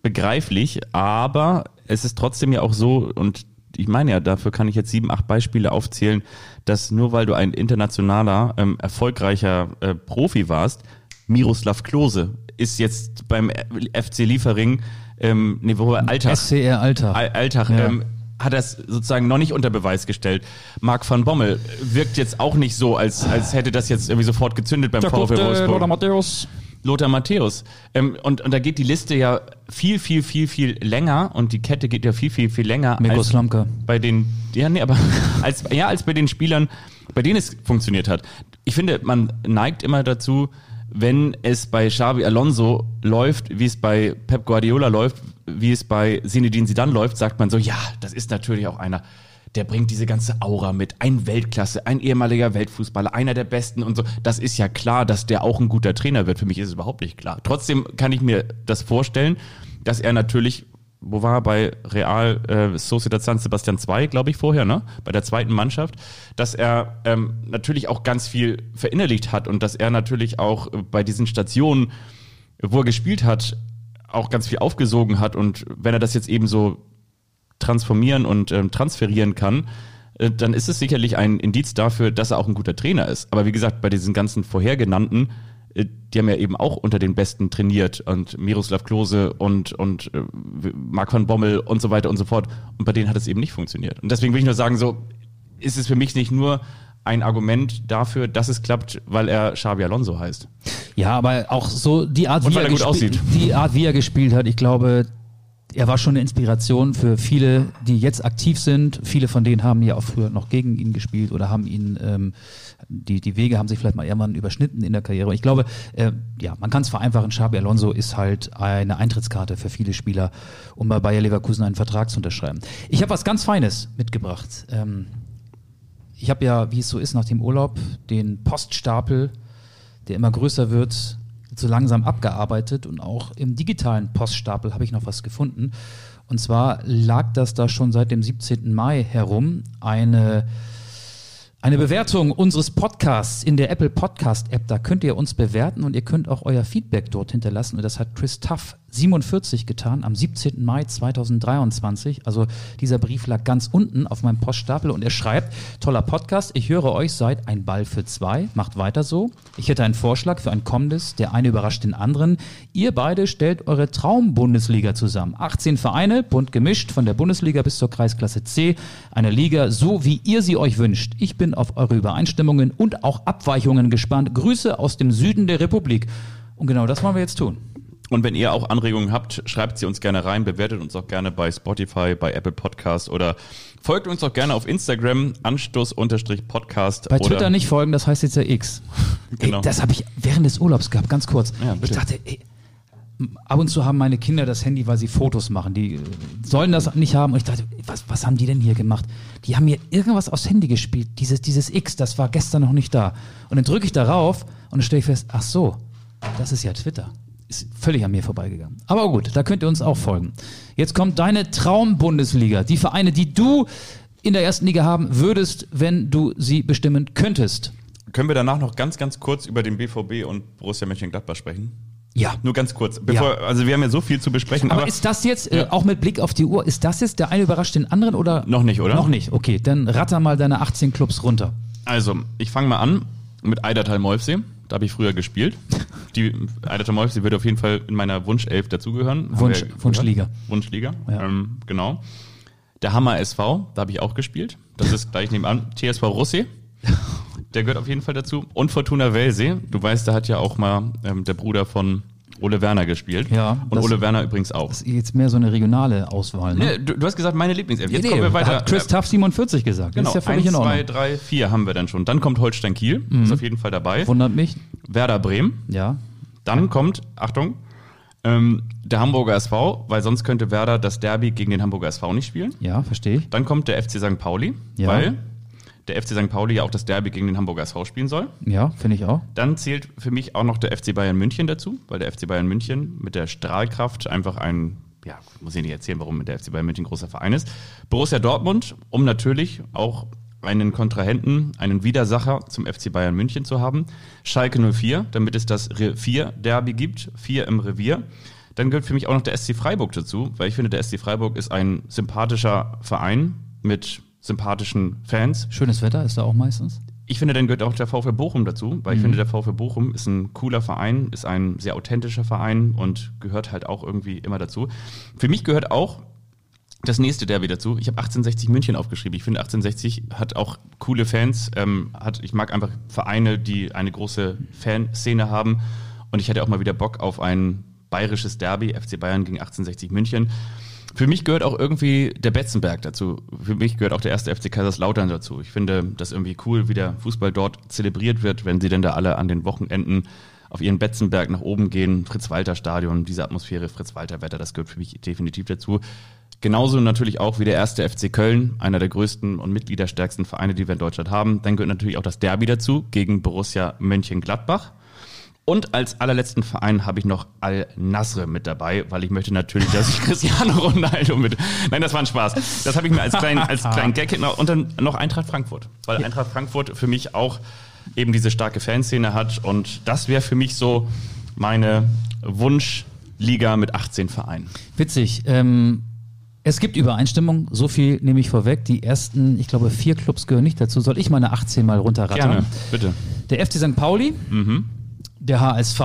begreiflich, aber es ist trotzdem ja auch so, und ich meine ja, dafür kann ich jetzt sieben, acht Beispiele aufzählen, dass nur weil du ein internationaler, ähm, erfolgreicher äh, Profi warst, Miroslav Klose ist jetzt beim FC Liefering, ähm, nee, wo Alltag, SCR Alter. Al- Alltag, Ja. ähm, hat er es sozusagen noch nicht unter Beweis gestellt. Marc van Bommel wirkt jetzt auch nicht so, als, als hätte das jetzt irgendwie sofort gezündet beim VfL Wolfsburg. Lothar Matthäus. Lothar Matthäus. Ähm, und, und da geht die Liste ja viel, viel, viel, viel länger und die Kette geht ja viel, viel, viel länger Mirko als Slomka. bei den, ja, nee, aber als, ja, als bei den Spielern, bei denen es funktioniert hat. Ich finde, man neigt immer dazu, wenn es bei Xabi Alonso läuft, wie es bei Pep Guardiola läuft, wie es bei Zinedine Zidane läuft, sagt man so, ja, das ist natürlich auch einer, der bringt diese ganze Aura mit. Ein Weltklasse, ein ehemaliger Weltfußballer, einer der Besten und so. Das ist ja klar, dass der auch ein guter Trainer wird. Für mich ist es überhaupt nicht klar. Trotzdem kann ich mir das vorstellen, dass er natürlich wo war er bei Real äh, Sociedad San Sebastian 2, glaube ich, vorher, ne? Bei der zweiten Mannschaft, dass er ähm, natürlich auch ganz viel verinnerlicht hat und dass er natürlich auch äh, bei diesen Stationen, wo er gespielt hat, auch ganz viel aufgesogen hat und wenn er das jetzt eben so transformieren und ähm, transferieren kann, äh, dann ist es sicherlich ein Indiz dafür, dass er auch ein guter Trainer ist. Aber wie gesagt, bei diesen ganzen vorhergenannten, äh, die haben ja eben auch unter den Besten trainiert und Miroslav Klose und, und äh, Marc van Bommel und so weiter und so fort. Und bei denen hat es eben nicht funktioniert. Und deswegen will ich nur sagen, so ist es für mich nicht nur ein Argument dafür, dass es klappt, weil er Xabi Alonso heißt. Ja, aber auch so die Art, Und wie er, er gut gespi- aussieht. die Art, wie er gespielt hat, ich glaube, er war schon eine Inspiration für viele, die jetzt aktiv sind. Viele von denen haben ja auch früher noch gegen ihn gespielt oder haben ihn, ähm, die, die Wege haben sich vielleicht mal irgendwann überschnitten in der Karriere. Ich glaube, äh, ja, man kann es vereinfachen. Xabi Alonso ist halt eine Eintrittskarte für viele Spieler, um bei Bayer Leverkusen einen Vertrag zu unterschreiben. Ich habe was ganz Feines mitgebracht. Ähm, ich habe ja, wie es so ist, nach dem Urlaub den Poststapel, der immer größer wird, so langsam abgearbeitet und auch im digitalen Poststapel habe ich noch was gefunden. Und zwar lag das da schon seit dem 17. Mai herum eine eine Bewertung unseres Podcasts in der Apple Podcast App, da könnt ihr uns bewerten und ihr könnt auch euer Feedback dort hinterlassen. Und das hat Chris Tuff 47 getan am 17. Mai 2023. Also dieser Brief lag ganz unten auf meinem Poststapel und er schreibt, toller Podcast, ich höre euch seit ein Ball für zwei, macht weiter so. Ich hätte einen Vorschlag für ein kommendes, der eine überrascht den anderen. Ihr beide stellt eure Traum-Bundesliga zusammen. 18 Vereine, bunt gemischt, von der Bundesliga bis zur Kreisklasse C. Eine Liga, so wie ihr sie euch wünscht. Ich bin auf eure Übereinstimmungen und auch Abweichungen gespannt. Grüße aus dem Süden der Republik. Und genau das wollen wir jetzt tun. Und wenn ihr auch Anregungen habt, schreibt sie uns gerne rein, bewertet uns auch gerne bei Spotify, bei Apple Podcast oder folgt uns auch gerne auf Instagram, Anstoß-Podcast. Bei oder Twitter nicht folgen, das heißt jetzt ja X. Genau. Ey, das habe ich während des Urlaubs gehabt, ganz kurz. Ja, ich dachte, ey, ab und zu haben meine Kinder das Handy, weil sie Fotos machen. Die äh, sollen das nicht haben. Und ich dachte, was, was haben die denn hier gemacht? Die haben mir irgendwas aufs Handy gespielt. Dieses, dieses X, das war gestern noch nicht da. Und dann drücke ich darauf und dann stelle ich fest, ach so, das ist ja Twitter. Ist völlig an mir vorbeigegangen. Aber gut, da könnt ihr uns auch folgen. Jetzt kommt deine Traum-Bundesliga. Die Vereine, die du in der ersten Liga haben würdest, wenn du sie bestimmen könntest. Können wir danach noch ganz, ganz kurz über den BVB und Borussia Mönchengladbach sprechen? Ja. Nur ganz kurz. Bevor, Also wir haben ja so viel zu besprechen, Aber, aber, ist das jetzt, äh, Ja. auch mit Blick auf die Uhr, ist das jetzt der eine überrascht den anderen oder? noch nicht, oder? Noch nicht, okay. Dann ratter mal deine 18 Clubs runter. Also, ich fange mal an mit Eidertal Molfsee. Da habe ich früher gespielt. Die Eidertal Molfsee würde auf jeden Fall in meiner Wunschelf dazugehören. Wunsch- gehört. Wunschliga. Wunschliga, Ja. ähm, genau. Der Hammer SV, da habe ich auch gespielt. Das ist gleich nebenan. TSV Russi, der gehört auf jeden Fall dazu. Und Fortuna Welsee. Du weißt, da hat ja auch mal ähm, der Bruder von Ole Werner gespielt. Ja, Und Ole Werner übrigens auch. Das ist jetzt mehr so eine regionale Auswahl. Ne? Nee, du, du hast gesagt, meine Lieblingself. Jetzt Nee, kommen wir weiter. Hat Chris Tuff 47 gesagt. Genau, das ist ja völlig eins, in Ordnung. zwei, drei, vier haben wir dann schon. Dann kommt Holstein Kiel, ist auf jeden Fall dabei. Wundert mich. Werder Bremen. Ja. Dann kommt, Achtung, ähm, der Hamburger SV, weil sonst könnte Werder das Derby gegen den Hamburger SV nicht spielen. Ja, verstehe ich. Dann kommt der FC St. Pauli, Ja. weil der FC St. Pauli ja auch das Derby gegen den Hamburger SV spielen soll. Ja, finde ich auch. Dann zählt für mich auch noch der FC Bayern München dazu, weil der FC Bayern München mit der Strahlkraft einfach ein, ja, muss ich nicht erzählen, warum der FC Bayern München ein großer Verein ist. Borussia Dortmund, um natürlich auch einen Kontrahenten, einen Widersacher zum FC Bayern München zu haben. Schalke 04, damit es das Revier-Derby gibt, vier im Revier. Dann gehört für mich auch noch der SC Freiburg dazu, weil ich finde, der SC Freiburg ist ein sympathischer Verein mit sympathischen Fans. Schönes Wetter ist da auch meistens. Ich finde, dann gehört auch der VfL Bochum dazu, weil ich finde, der VfL Bochum ist ein cooler Verein, ist ein sehr authentischer Verein und gehört halt auch irgendwie immer dazu. Für mich gehört auch das nächste Derby dazu. Ich habe 1860 München aufgeschrieben. Ich finde 1860 hat auch coole Fans. Ähm, hat, ich mag einfach Vereine, die eine große Fanszene haben. Und ich hätte auch mal wieder Bock auf ein bayerisches Derby, FC Bayern gegen 1860 München. Für mich gehört auch irgendwie der Betzenberg dazu. Für mich gehört auch der erste FC Kaiserslautern dazu. Ich finde das irgendwie cool, wie der Fußball dort zelebriert wird, wenn sie denn da alle an den Wochenenden auf ihren Betzenberg nach oben gehen, Fritz-Walter-Stadion, diese Atmosphäre, Fritz-Walter-Wetter, das gehört für mich definitiv dazu. Genauso natürlich auch wie der erste FC Köln, einer der größten und mitgliederstärksten Vereine, die wir in Deutschland haben. Dann gehört natürlich auch das Derby dazu gegen Borussia Mönchengladbach. Und als allerletzten Verein habe ich noch Al-Nasr mit dabei, weil ich möchte natürlich, dass ich Cristiano Ronaldo mit. Nein, das war ein Spaß. Das habe ich mir als kleinen, als kleinen Gag. Und dann noch Eintracht Frankfurt. Weil Eintracht Frankfurt für mich auch eben diese starke Fanszene hat. Und das wäre für mich so meine Wunschliga mit 18 Vereinen. Witzig. Ähm, es gibt Übereinstimmung, so viel nehme ich vorweg. Die ersten, ich glaube, vier Clubs gehören nicht dazu. Soll ich meine 18 mal runterrattern? Gerne, bitte. Der FC St. Pauli, Mhm. Der HSV,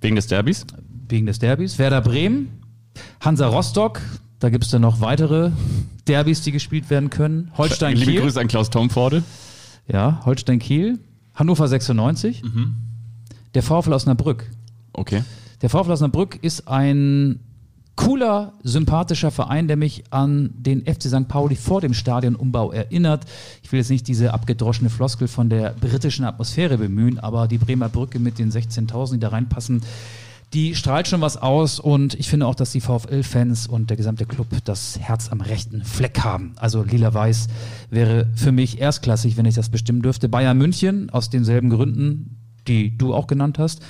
Wegen des Derbys? wegen des Derbys, Werder Bremen, Hansa Rostock, da gibt es dann noch weitere Derbys, die gespielt werden können. Holstein Liebe Kiel, Grüße an Klaus Tomforde. ja, Holstein Kiel, Hannover 96, Mhm. der VfL Osnabrück. Okay. Der VfL Osnabrück ist ein cooler, sympathischer Verein, der mich an den FC St. Pauli vor dem Stadionumbau erinnert. Ich will jetzt nicht diese abgedroschene Floskel von der britischen Atmosphäre bemühen, aber die Bremer Brücke mit den 16.000, die da reinpassen, die strahlt schon was aus und ich finde auch, dass die VfL-Fans und der gesamte Club das Herz am rechten Fleck haben. Also lila-weiß wäre für mich erstklassig, wenn ich das bestimmen dürfte. Bayern München aus denselben Gründen, die du auch genannt hast.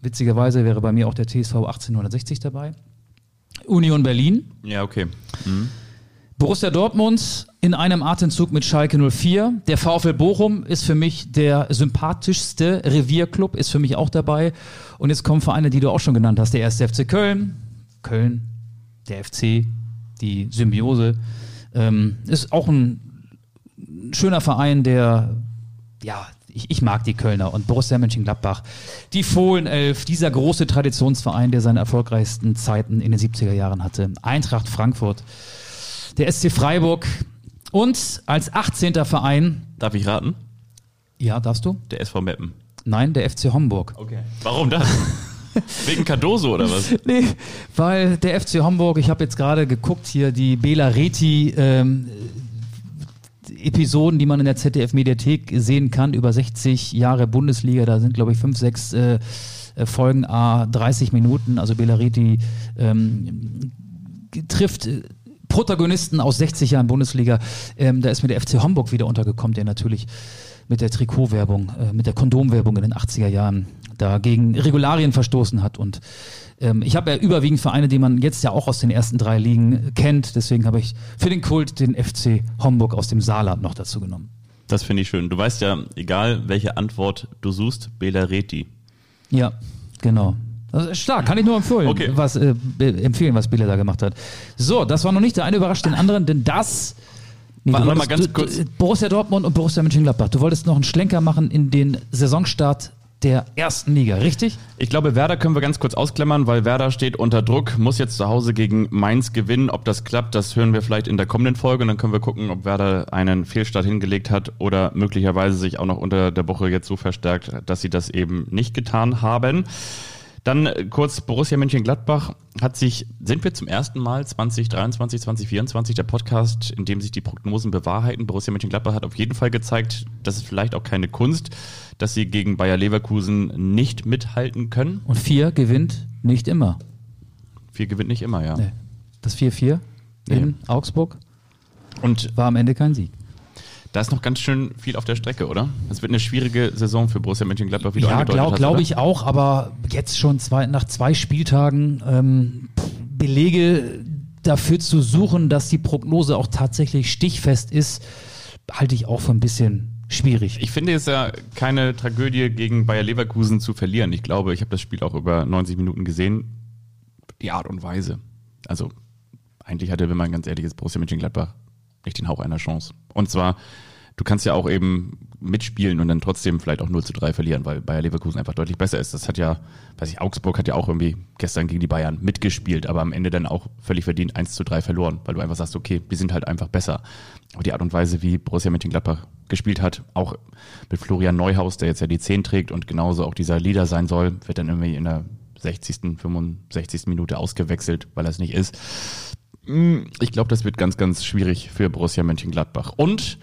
Witzigerweise wäre bei mir auch der TSV 1860 dabei. Union Berlin, Ja, okay. Borussia Dortmund in einem Atemzug mit Schalke 04. Der VfL Bochum ist für mich der sympathischste Revierclub, ist für mich auch dabei. Und jetzt kommen Vereine, die du auch schon genannt hast. Der erste FC Köln, Köln, der FC, die Symbiose. Ähm, ist auch ein schöner Verein, der, ja, ich, ich mag die Kölner und Borussia Mönchengladbach. Die Fohlenelf, dieser große Traditionsverein, der seine erfolgreichsten Zeiten in den 70er Jahren hatte. Eintracht Frankfurt, der SC Freiburg und als 18. Verein, Darf ich raten? ja, darfst du? Der SV Meppen. Nein, der FC Homburg. Okay. Warum das? Wegen Cardoso oder was? Nee, weil der FC Homburg, ich habe jetzt gerade geguckt hier, die Bela Reti ähm, Episoden, die man in der ZDF-Mediathek sehen kann, über 60 Jahre Bundesliga, da sind glaube ich 5, 6 äh, äh, Folgen, a 30 Minuten, also Bela Reti ähm, trifft äh, Protagonisten aus 60 Jahren Bundesliga. Ähm, da ist mir der FC Homburg wieder untergekommen, der natürlich mit der Trikotwerbung, äh, mit der Kondomwerbung in den 80er Jahren da gegen Regularien verstoßen hat. Und ähm, ich habe ja überwiegend Vereine, die man jetzt ja auch aus den ersten drei Ligen kennt. Deswegen habe ich für den Kult den FC Homburg aus dem Saarland noch dazu genommen. Das finde ich schön. Du weißt ja, egal welche Antwort du suchst, Bela Reti. Ja, genau. Ist stark, kann ich nur empfehlen, Okay. was, äh, empfehlen, was Bille da gemacht hat. So, das war noch nicht der eine überrascht den anderen, denn das. Nee, Warte mal ganz kurz. Borussia Dortmund und Borussia Mönchengladbach. Du wolltest noch einen Schlenker machen in den Saisonstart der ersten Liga, richtig? Ich glaube, Werder können wir ganz kurz ausklammern, weil Werder steht unter Druck, muss jetzt zu Hause gegen Mainz gewinnen. Ob das klappt, das hören wir vielleicht in der kommenden Folge und dann können wir gucken, ob Werder einen Fehlstart hingelegt hat oder möglicherweise sich auch noch unter der Woche jetzt so verstärkt, dass sie das eben nicht getan haben. Dann äh, kurz Borussia Mönchengladbach hat sich, sind wir zum ersten Mal 2023, 2024 der Podcast, in dem sich die Prognosen bewahrheiten. Borussia Mönchengladbach hat auf jeden Fall gezeigt, das ist vielleicht auch keine Kunst, dass sie gegen Bayer Leverkusen nicht mithalten können. Und vier gewinnt nicht immer. Vier gewinnt nicht immer, ja. Nee. Das 4-4 in Nee. Augsburg Und war am Ende kein Sieg. Da ist noch ganz schön viel auf der Strecke, oder? Es wird eine schwierige Saison für Borussia Mönchengladbach, wie du Ja, angedeutet glaube hast. glaub oder? ich auch, aber jetzt schon zwei, nach zwei Spieltagen ähm, Belege dafür zu suchen, dass die Prognose auch tatsächlich stichfest ist, halte ich auch für ein bisschen schwierig. Ich finde es ja keine Tragödie, gegen Bayer Leverkusen zu verlieren. Ich glaube, ich habe das Spiel auch über 90 Minuten gesehen. Die Art und Weise. Also, eigentlich hatte, wenn man ganz ehrlich ist, Borussia Mönchengladbach nicht den Hauch einer Chance. Und zwar, du kannst ja auch eben mitspielen und dann trotzdem vielleicht auch 0 zu 3 verlieren, weil Bayer Leverkusen einfach deutlich besser ist. Das hat ja, weiß ich, Augsburg hat ja auch irgendwie gestern gegen die Bayern mitgespielt, aber am Ende dann auch völlig verdient 1 zu 3 verloren, weil du einfach sagst, okay, die sind halt einfach besser. Aber die Art und Weise, wie Borussia Mönchengladbach gespielt hat, auch mit Florian Neuhaus, der jetzt ja die 10 trägt und genauso auch dieser Leader sein soll, wird dann irgendwie in der 60., 65. Minute ausgewechselt, weil er es nicht ist. Hm, ich glaube, das wird ganz, ganz schwierig für Borussia Mönchengladbach. Und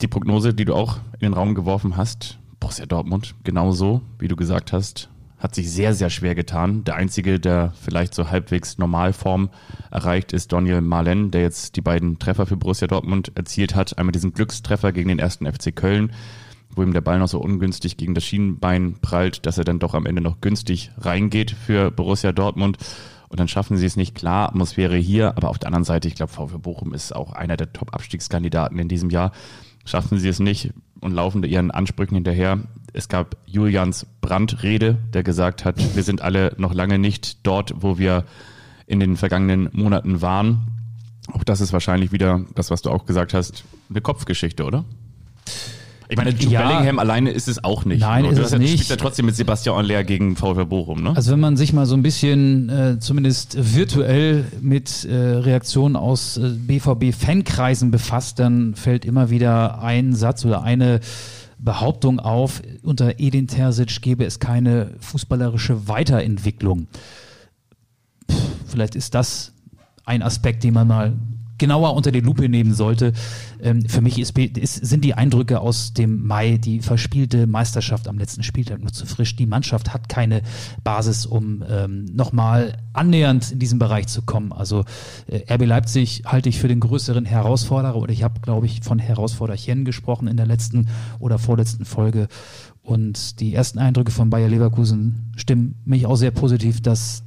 die Prognose, die du auch in den Raum geworfen hast, Borussia Dortmund, genauso, wie du gesagt hast, hat sich sehr, sehr schwer getan. Der einzige, der vielleicht so halbwegs Normalform erreicht, ist Daniel Marlen, der jetzt die beiden Treffer für Borussia Dortmund erzielt hat. Einmal diesen Glückstreffer gegen den ersten FC Köln, wo ihm der Ball noch so ungünstig gegen das Schienenbein prallt, dass er dann doch am Ende noch günstig reingeht für Borussia Dortmund. Und dann schaffen sie es nicht. Klar, Atmosphäre hier, aber auf der anderen Seite, ich glaube, VfB Bochum ist auch einer der Top-Abstiegskandidaten in diesem Jahr. Schaffen sie es nicht und laufen ihren Ansprüchen hinterher. Es gab Julians Brandrede, der gesagt hat, wir sind alle noch lange nicht dort, wo wir in den vergangenen Monaten waren. Auch das ist wahrscheinlich wieder das, was du auch gesagt hast, eine Kopfgeschichte, oder? Ich meine, Jude ja, Bellingham alleine ist es auch nicht. Nein, ist es nicht. spielt ja trotzdem mit Sebastian Aller gegen VfL Bochum, ne? Also wenn man sich mal so ein bisschen äh, zumindest virtuell mit äh, Reaktionen aus äh, BVB-Fankreisen befasst, dann fällt immer wieder ein Satz oder eine Behauptung auf, unter Edin Terzic gäbe es keine fußballerische Weiterentwicklung. Puh, vielleicht ist das ein Aspekt, den man mal genauer unter die Lupe nehmen sollte. Ähm, für mich ist, ist, sind die Eindrücke aus dem Mai, die verspielte Meisterschaft am letzten Spieltag nur zu frisch. Die Mannschaft hat keine Basis, um ähm, nochmal annähernd in diesen Bereich zu kommen. Also äh, RB Leipzig halte ich für den größeren Herausforderer und ich habe, glaube ich, von Herausforderchen gesprochen in der letzten oder vorletzten Folge. Und die ersten Eindrücke von Bayer Leverkusen stimmen mich auch sehr positiv, dass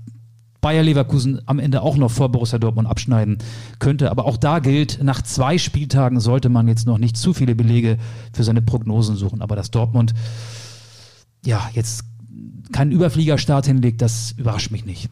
Bayer Leverkusen am Ende auch noch vor Borussia Dortmund abschneiden könnte. Aber auch da gilt, nach zwei Spieltagen sollte man jetzt noch nicht zu viele Belege für seine Prognosen suchen. Aber dass Dortmund ja jetzt keinen Überfliegerstart hinlegt, das überrascht mich nicht.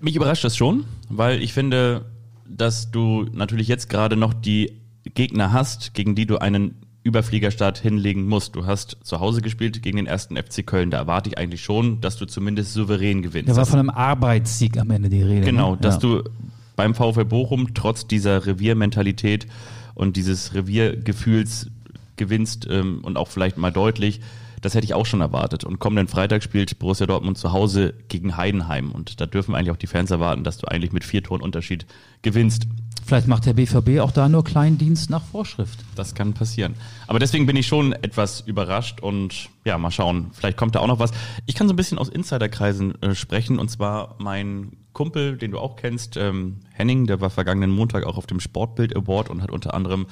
Mich überrascht das schon, weil ich finde, dass du natürlich jetzt gerade noch die Gegner hast, gegen die du einen Überfliegerstart hinlegen musst. Du hast zu Hause gespielt gegen den ersten FC Köln. Da erwarte ich eigentlich schon, dass du zumindest souverän gewinnst. Da war von einem Arbeitssieg am Ende die Rede. Genau, ne? dass ja. du beim VfL Bochum trotz dieser Reviermentalität und dieses Reviergefühls gewinnst ähm, und auch vielleicht mal deutlich. Das hätte ich auch schon erwartet. Und kommenden Freitag spielt Borussia Dortmund zu Hause gegen Heidenheim. Und da dürfen eigentlich auch die Fans erwarten, dass du eigentlich mit vier Toren Unterschied gewinnst. Vielleicht macht der BVB auch da nur Kleindienst nach Vorschrift. Das kann passieren. Aber deswegen bin ich schon etwas überrascht und ja, mal schauen. Vielleicht kommt da auch noch was. Ich kann so ein bisschen aus Insiderkreisen äh, sprechen und zwar mein Kumpel, den du auch kennst, ähm, Henning, der war vergangenen Montag auch auf dem Sportbild Award und hat unter anderem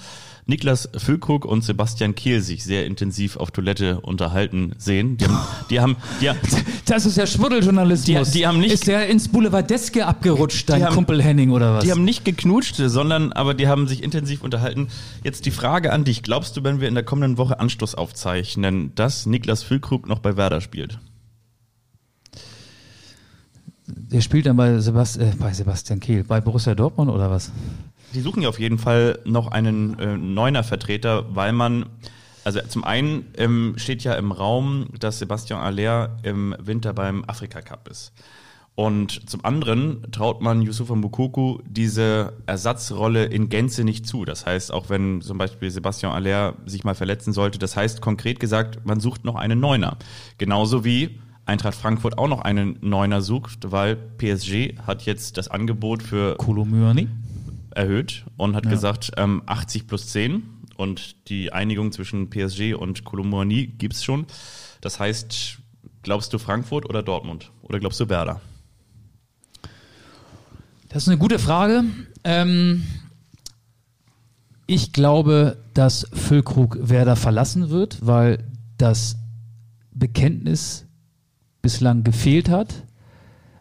Niklas Füllkrug und Sebastian Kehl sich sehr intensiv auf Toilette unterhalten sehen. Die haben, die haben, die haben das ist ja Schmuddeljournalismus. Die, die haben nicht, ist der ins Boulevardeske abgerutscht, dein haben, Kumpel Henning oder was? Die haben nicht geknutscht, sondern aber die haben sich intensiv unterhalten. Jetzt die Frage an dich: Glaubst du, wenn wir in der kommenden Woche Anstoß aufzeichnen, dass Niklas Füllkrug noch bei Werder spielt? Der spielt dann bei, Sebast äh, bei Sebastian Kehl, bei Borussia Dortmund oder was? Die suchen ja auf jeden Fall noch einen äh, Neuner-Vertreter, weil man, also zum einen ähm, steht ja im Raum, dass Sebastian Aller im Winter beim Afrika Cup ist. Und zum anderen traut man Yusufa Mukoku diese Ersatzrolle in Gänze nicht zu. Das heißt, auch wenn zum Beispiel Sebastian Aller sich mal verletzen sollte, das heißt konkret gesagt, man sucht noch einen Neuner. Genauso wie Eintracht Frankfurt auch noch einen Neuner sucht, weil PSG hat jetzt das Angebot für Kolomyani erhöht und hat ja. gesagt, ähm, 80 plus 10 und die Einigung zwischen PSG und Kolomyani gibt es schon. Das heißt, glaubst du Frankfurt oder Dortmund oder glaubst du Werder? Das ist eine gute Frage. Ähm, ich glaube, dass Füllkrug Werder verlassen wird, weil das Bekenntnis bislang gefehlt hat,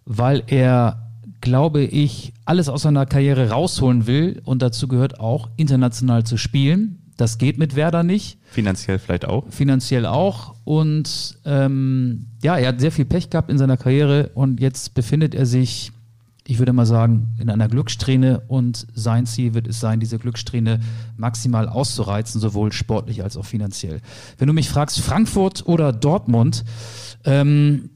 weil er, glaube ich, alles aus seiner Karriere rausholen will und dazu gehört auch international zu spielen. Das geht mit Werder nicht. Finanziell vielleicht auch. Finanziell auch. Und ähm, ja, er hat sehr viel Pech gehabt in seiner Karriere und jetzt befindet er sich ich würde mal sagen, in einer Glückssträhne und sein Ziel wird es sein, diese Glückssträhne maximal auszureizen, sowohl sportlich als auch finanziell. Wenn du mich fragst, Frankfurt oder Dortmund, ähm,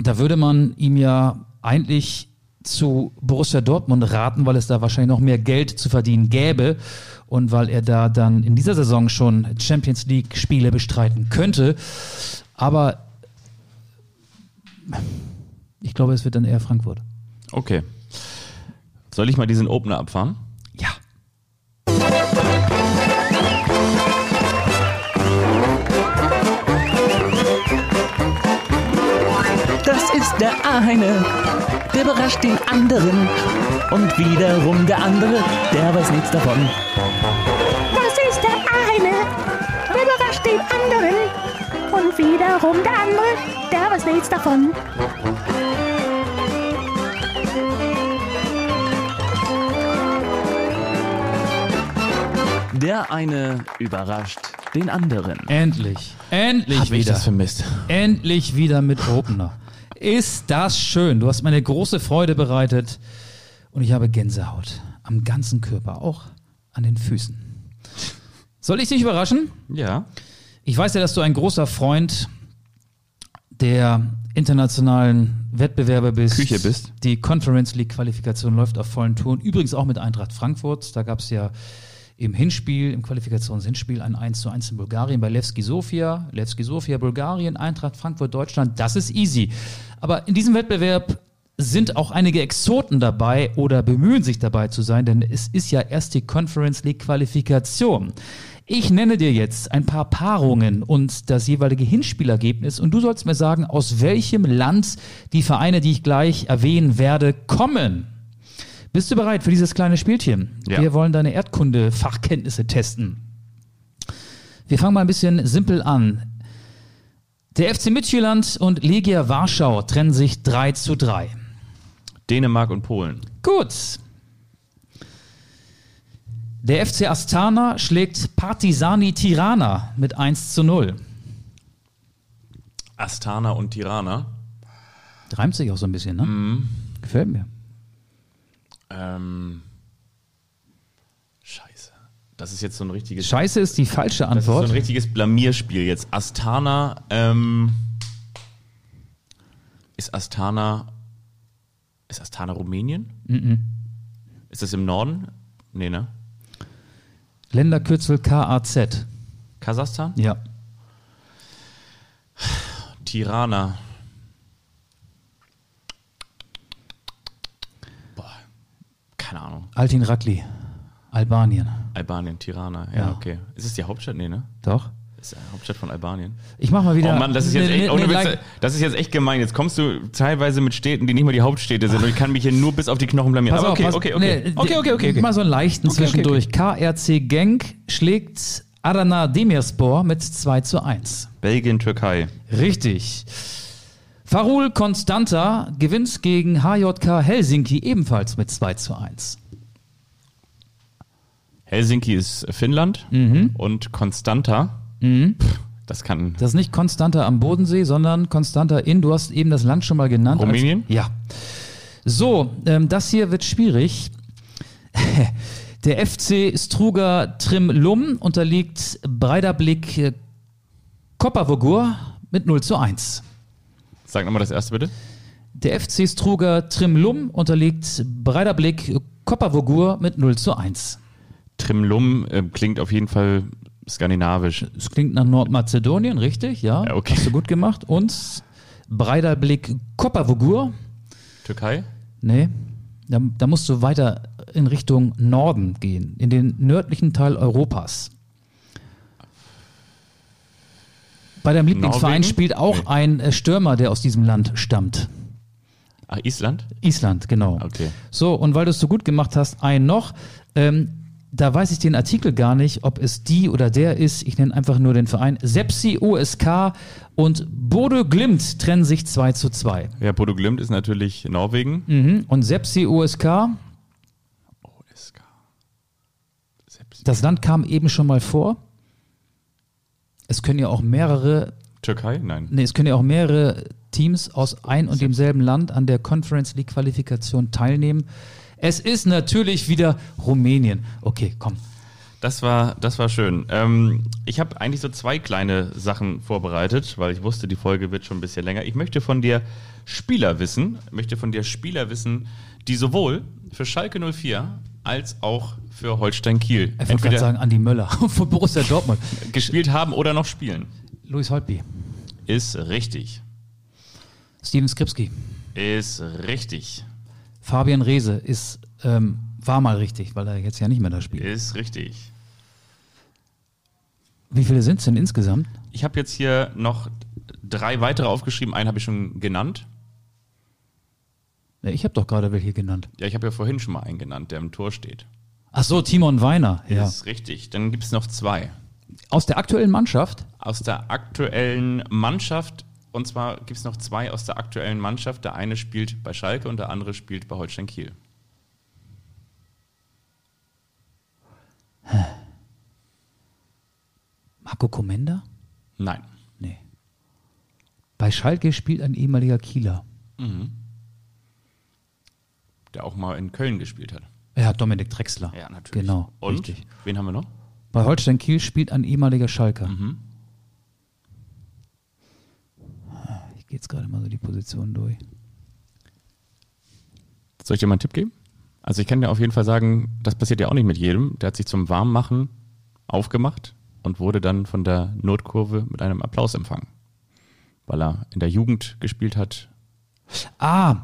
da würde man ihm ja eigentlich zu Borussia Dortmund raten, weil es da wahrscheinlich noch mehr Geld zu verdienen gäbe und weil er da dann in dieser Saison schon Champions League Spiele bestreiten könnte. Aber ich glaube, es wird dann eher Frankfurt. Okay. Soll ich mal diesen Opener abfahren? Der eine, der überrascht den anderen. Und wiederum der andere, der weiß nichts davon. Das ist der eine, der überrascht den anderen. Und wiederum der andere, der weiß nichts davon. Der eine überrascht den anderen. Endlich. Endlich Hab ich wieder. das vermisst. Endlich wieder mit Opener. Ist das schön. Du hast mir eine große Freude bereitet und ich habe Gänsehaut am ganzen Körper, auch an den Füßen. Soll ich dich überraschen? Ja. Ich weiß ja, dass du ein großer Freund der internationalen Wettbewerbe bist. Küche bist. Die Conference League Qualifikation läuft auf vollen Touren. Übrigens auch mit Eintracht Frankfurt. Da gab es ja im Hinspiel, im Qualifikationshinspiel ein 1 zu 1 in Bulgarien bei Levski Sofia. Levski Sofia, Bulgarien, Eintracht Frankfurt, Deutschland. Das ist easy. Aber in diesem Wettbewerb sind auch einige Exoten dabei oder bemühen sich dabei zu sein, denn es ist ja erst die Conference League Qualifikation. Ich nenne dir jetzt ein paar Paarungen und das jeweilige Hinspielergebnis und du sollst mir sagen, aus welchem Land die Vereine, die ich gleich erwähnen werde, kommen. Bist du bereit für dieses kleine Spielchen? Ja. Wir wollen deine Erdkunde-Fachkenntnisse testen. Wir fangen mal ein bisschen simpel an. Der FC Midtjylland und Legia Warschau trennen sich 3 zu 3. Dänemark und Polen. Gut. Der FC Astana schlägt Partisani Tirana mit 1 zu 0. Astana und Tirana. Reimt sich auch so ein bisschen, ne? Gefällt mir. Ähm, scheiße. Das ist jetzt so ein richtiges. Scheiße ist die falsche Das ist so Antwort. ein richtiges Blamierspiel jetzt. Astana, ähm, ist Astana, ist Astana Rumänien? Ist das im Norden? Nee, ne? Länderkürzel KAZ. Kasachstan? Ja. Tirana. Keine Ahnung. Altin Rakli. Albanien. Albanien, Tirana. Ja, Ja. okay. Ist es die Hauptstadt? Nee, ne? Doch. Ist die Hauptstadt von Albanien. Ich mach mal wieder. Oh Mann, das ist jetzt, ne- echt, ne- ne- Witz, das ist jetzt echt gemein. Jetzt kommst du teilweise mit Städten, die nicht mal die Hauptstädte sind und ich kann mich hier nur bis auf die Knochen blamieren. Pass Aber auf, okay, pass- okay, okay. nee, okay, okay, okay, okay. Mal so einen leichten Okay, okay, zwischendurch. KRC Genk schlägt Adana Demirspor mit 2 zu 1. Belgien, Türkei. Richtig. Farul Constanta gewinnt gegen HJK Helsinki ebenfalls mit 2 zu 1. Helsinki ist Finnland und Constanta. Pff, das kann. Das ist nicht Constanta am Bodensee, sondern Constanta in, du hast eben das Land schon mal genannt. als- Rumänien? ja. So, ähm, das hier wird schwierig. Der FC Struga Trimlum unterliegt Breiderblick äh, Koppervogur mit 0 zu 1. Sag nochmal das erste bitte. Der FC Struga Trimlum unterliegt Breiderblick Koppervogur mit 0 zu 1. Trimlum äh, klingt auf jeden Fall skandinavisch. Es klingt nach Nordmazedonien, richtig? Ja, Ja, okay. hast du gut gemacht. Und Breiderblick Koppervogur Türkei? Nee, da, da musst du weiter in Richtung Norden gehen, in den nördlichen Teil Europas. Bei deinem Lieblingsverein Norwegen? spielt auch Nee. ein äh, Stürmer, der aus diesem Land stammt. Ach, Island? Island, genau. Okay. So, und weil du es so gut gemacht hast, ein noch. Ähm, da weiß ich den Artikel gar nicht, ob es die oder der ist. Ich nenne einfach nur den Verein. Sepsi OSK und Bodo Glimt trennen sich 2 zu 2. Ja, Bodo Glimt ist natürlich Norwegen. Mhm. Und Sepsi OSK, OSK. Sepsi. Das Land kam eben schon mal vor. Es können ja auch mehrere Türkei? Nein. Nee, es können ja auch mehrere Teams aus ein und demselben Land an der Conference League Qualifikation teilnehmen. Es ist natürlich wieder Rumänien. Okay, komm. Das war, das war schön. Ähm, ich habe eigentlich so zwei kleine Sachen vorbereitet, weil ich wusste, die Folge wird schon ein bisschen länger. Ich möchte von dir Spieler wissen, möchte von dir Spieler wissen, die sowohl für Schalke 04 als auch für Holstein Kiel Ich wollte gerade sagen, Andi Möller von Borussia Dortmund. gespielt haben oder noch spielen. Luis Holtby. Ist richtig. Steven Skripski. Ist richtig. Fabian Reese ist, ähm, war mal richtig, weil er jetzt ja nicht mehr da spielt. Ist richtig. Wie viele sind es denn insgesamt? Ich habe jetzt hier noch drei weitere aufgeschrieben. Einen habe ich schon genannt. Ich habe doch gerade welche genannt. Ja, ich habe ja vorhin schon mal einen genannt, der im Tor steht. Ach so, Timon Weiner. Ja. Ist richtig. Dann gibt es noch zwei. Aus der aktuellen Mannschaft? Aus der aktuellen Mannschaft. Und zwar gibt es noch zwei aus der aktuellen Mannschaft. Der eine spielt bei Schalke und der andere spielt bei Holstein Kiel. Marco Komenda? Nein. Nee. Bei Schalke spielt ein ehemaliger Kieler. Der auch mal in Köln gespielt hat. Ja, Dominik Drexler. Ja, natürlich. Genau, Und richtig. wen haben wir noch? Bei Holstein Kiel spielt ein ehemaliger Schalker. Ich gehe jetzt gerade mal so die Position durch. Soll ich dir mal einen Tipp geben? Also ich kann dir auf jeden Fall sagen, das passiert ja auch nicht mit jedem. Der hat sich zum Warmmachen aufgemacht und wurde dann von der Notkurve mit einem Applaus empfangen. Weil er in der Jugend gespielt hat Ah,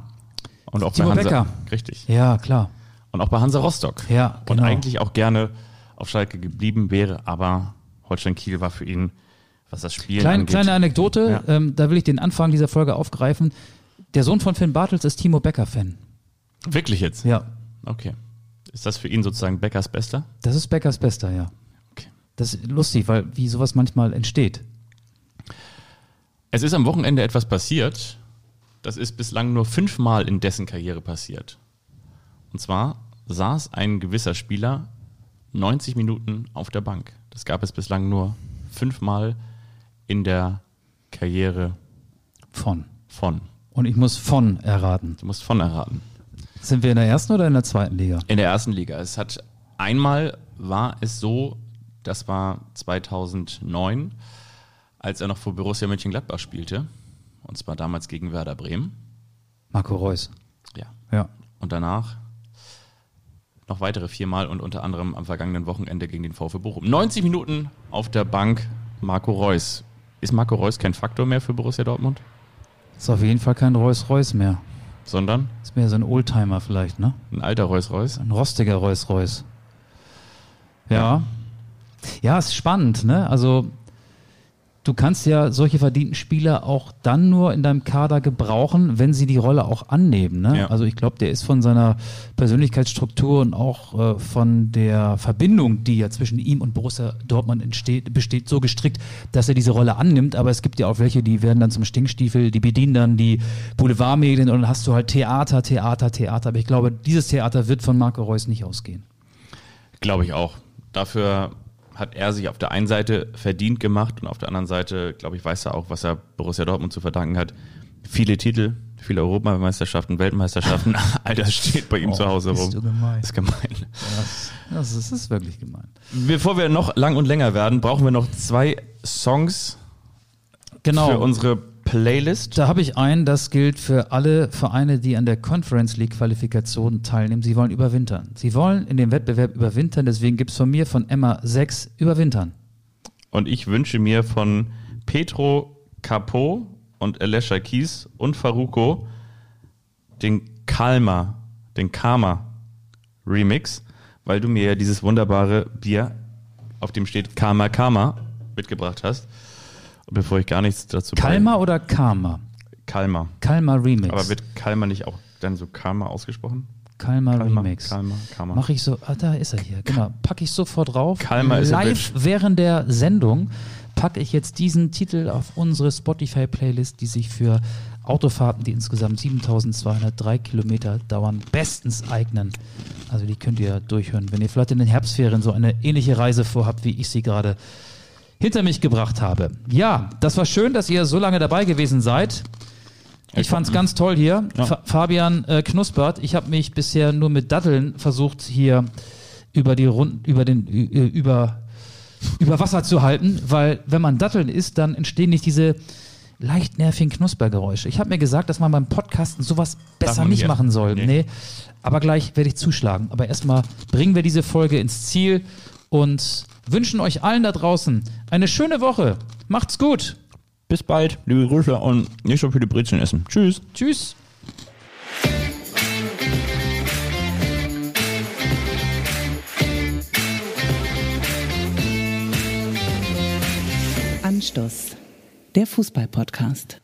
und auch Timo bei Hansa. Becker. Richtig. ja, klar. Und auch bei Hansa Rostock. Ja, Und genau. eigentlich auch gerne auf Schalke geblieben wäre, aber Holstein Kiel war für ihn, was das Spiel Kleine, angeht. kleine Anekdote, Ja. ähm, da will ich den Anfang dieser Folge aufgreifen. Der Sohn von Finn Bartels ist Timo Becker-Fan. Wirklich jetzt? Ja, Okay. Ist das für ihn sozusagen Beckers Bester? das ist Beckers Bester, ja. Okay. Das ist lustig, weil wie sowas manchmal entsteht. Es ist am Wochenende etwas passiert. Das ist bislang nur fünfmal in dessen Karriere passiert. Und zwar saß ein gewisser Spieler 90 Minuten auf der Bank. Das gab es bislang nur fünfmal in der Karriere Von. von. Und ich muss von erraten. Du musst von erraten. Sind wir in der ersten oder in der zweiten Liga? In der ersten Liga. Es hat einmal war es so, das war 2009, als er noch für Borussia Mönchengladbach spielte. Und zwar damals gegen Werder Bremen. Marco Reus. Ja. Ja. Und danach noch weitere viermal und unter anderem am vergangenen Wochenende gegen den VfB Bochum. 90 Minuten auf der Bank Marco Reus. Ist Marco Reus kein Faktor mehr für Borussia Dortmund? Ist auf jeden Fall kein Reus Reus mehr. Sondern Ist mehr so ein Oldtimer vielleicht, ne? ein alter Reus Reus? Ein rostiger Reus Reus. Ja. Ja, ist spannend, ne? Also du kannst ja solche verdienten Spieler auch dann nur in deinem Kader gebrauchen, wenn sie die Rolle auch annehmen. Ne? Ja. Also ich glaube, der ist von seiner Persönlichkeitsstruktur und auch äh, von der Verbindung, die ja zwischen ihm und Borussia Dortmund entsteht, besteht, so gestrickt, dass er diese Rolle annimmt. Aber es gibt ja auch welche, die werden dann zum Stinkstiefel, die bedienen dann die Boulevardmedien und dann hast du halt Theater, Theater, Theater. Aber ich glaube, dieses Theater wird von Marco Reus nicht ausgehen. Glaube ich auch. Dafür hat er sich auf der einen Seite verdient gemacht und auf der anderen Seite, glaube ich, weiß er auch, was er Borussia Dortmund zu verdanken hat. Viele Titel, viele Europameisterschaften, Weltmeisterschaften, all das steht bei ihm Oh, zu Hause rum. du gemein. ist gemein. Das, das, ist, das ist wirklich gemein. Bevor wir noch lang und länger werden, brauchen wir noch zwei Songs Genau. für unsere Playlist. Da habe ich einen, das gilt für alle Vereine, die an der Conference League Qualifikation teilnehmen. Sie wollen überwintern. Sie wollen in dem Wettbewerb überwintern, deswegen gibt es von mir von Emma 6 überwintern. Und ich wünsche mir von Petro Capo und Alessia Kies und Faruko den Kalma, den Karma Remix, weil du mir ja dieses wunderbare Bier, auf dem steht Karma Karma, mitgebracht hast. Bevor ich gar nichts dazu Kalma oder Karma? Kalma. Kalma Remix. Aber wird Kalma nicht auch dann so Karma ausgesprochen? Kalma, Kalma, Remix. Kalma, Kalma. Mache ich so, ah, da ist er hier, genau. Packe ich sofort drauf. Kalma ist Live während der Sendung packe ich jetzt diesen Titel auf unsere Spotify-Playlist, die sich für Autofahrten, die insgesamt 7203 Kilometer dauern, bestens eignen. Also die könnt ihr durchhören. Wenn ihr vielleicht in den Herbstferien so eine ähnliche Reise vorhabt, wie ich sie gerade hinter mich gebracht habe. Ja, das war schön, dass ihr so lange dabei gewesen seid. Ich fand's ganz toll hier. Fa Fabian äh, Knuspert, ich habe mich bisher nur mit Datteln versucht, hier über die Runden, über den, äh, über, über Wasser zu halten, weil wenn man Datteln isst, dann entstehen nicht diese leicht nervigen Knuspergeräusche. Ich habe mir gesagt, dass man beim Podcasten sowas besser nicht hier. machen soll. Nee. Nee. Aber gleich werde ich zuschlagen. Aber erstmal bringen wir diese Folge ins Ziel und wünschen euch allen da draußen eine schöne Woche. Macht's gut. Bis bald, liebe Grüße und nicht so viele Brezeln essen. Tschüss. Tschüss. Anstoß, der Fußball-Podcast.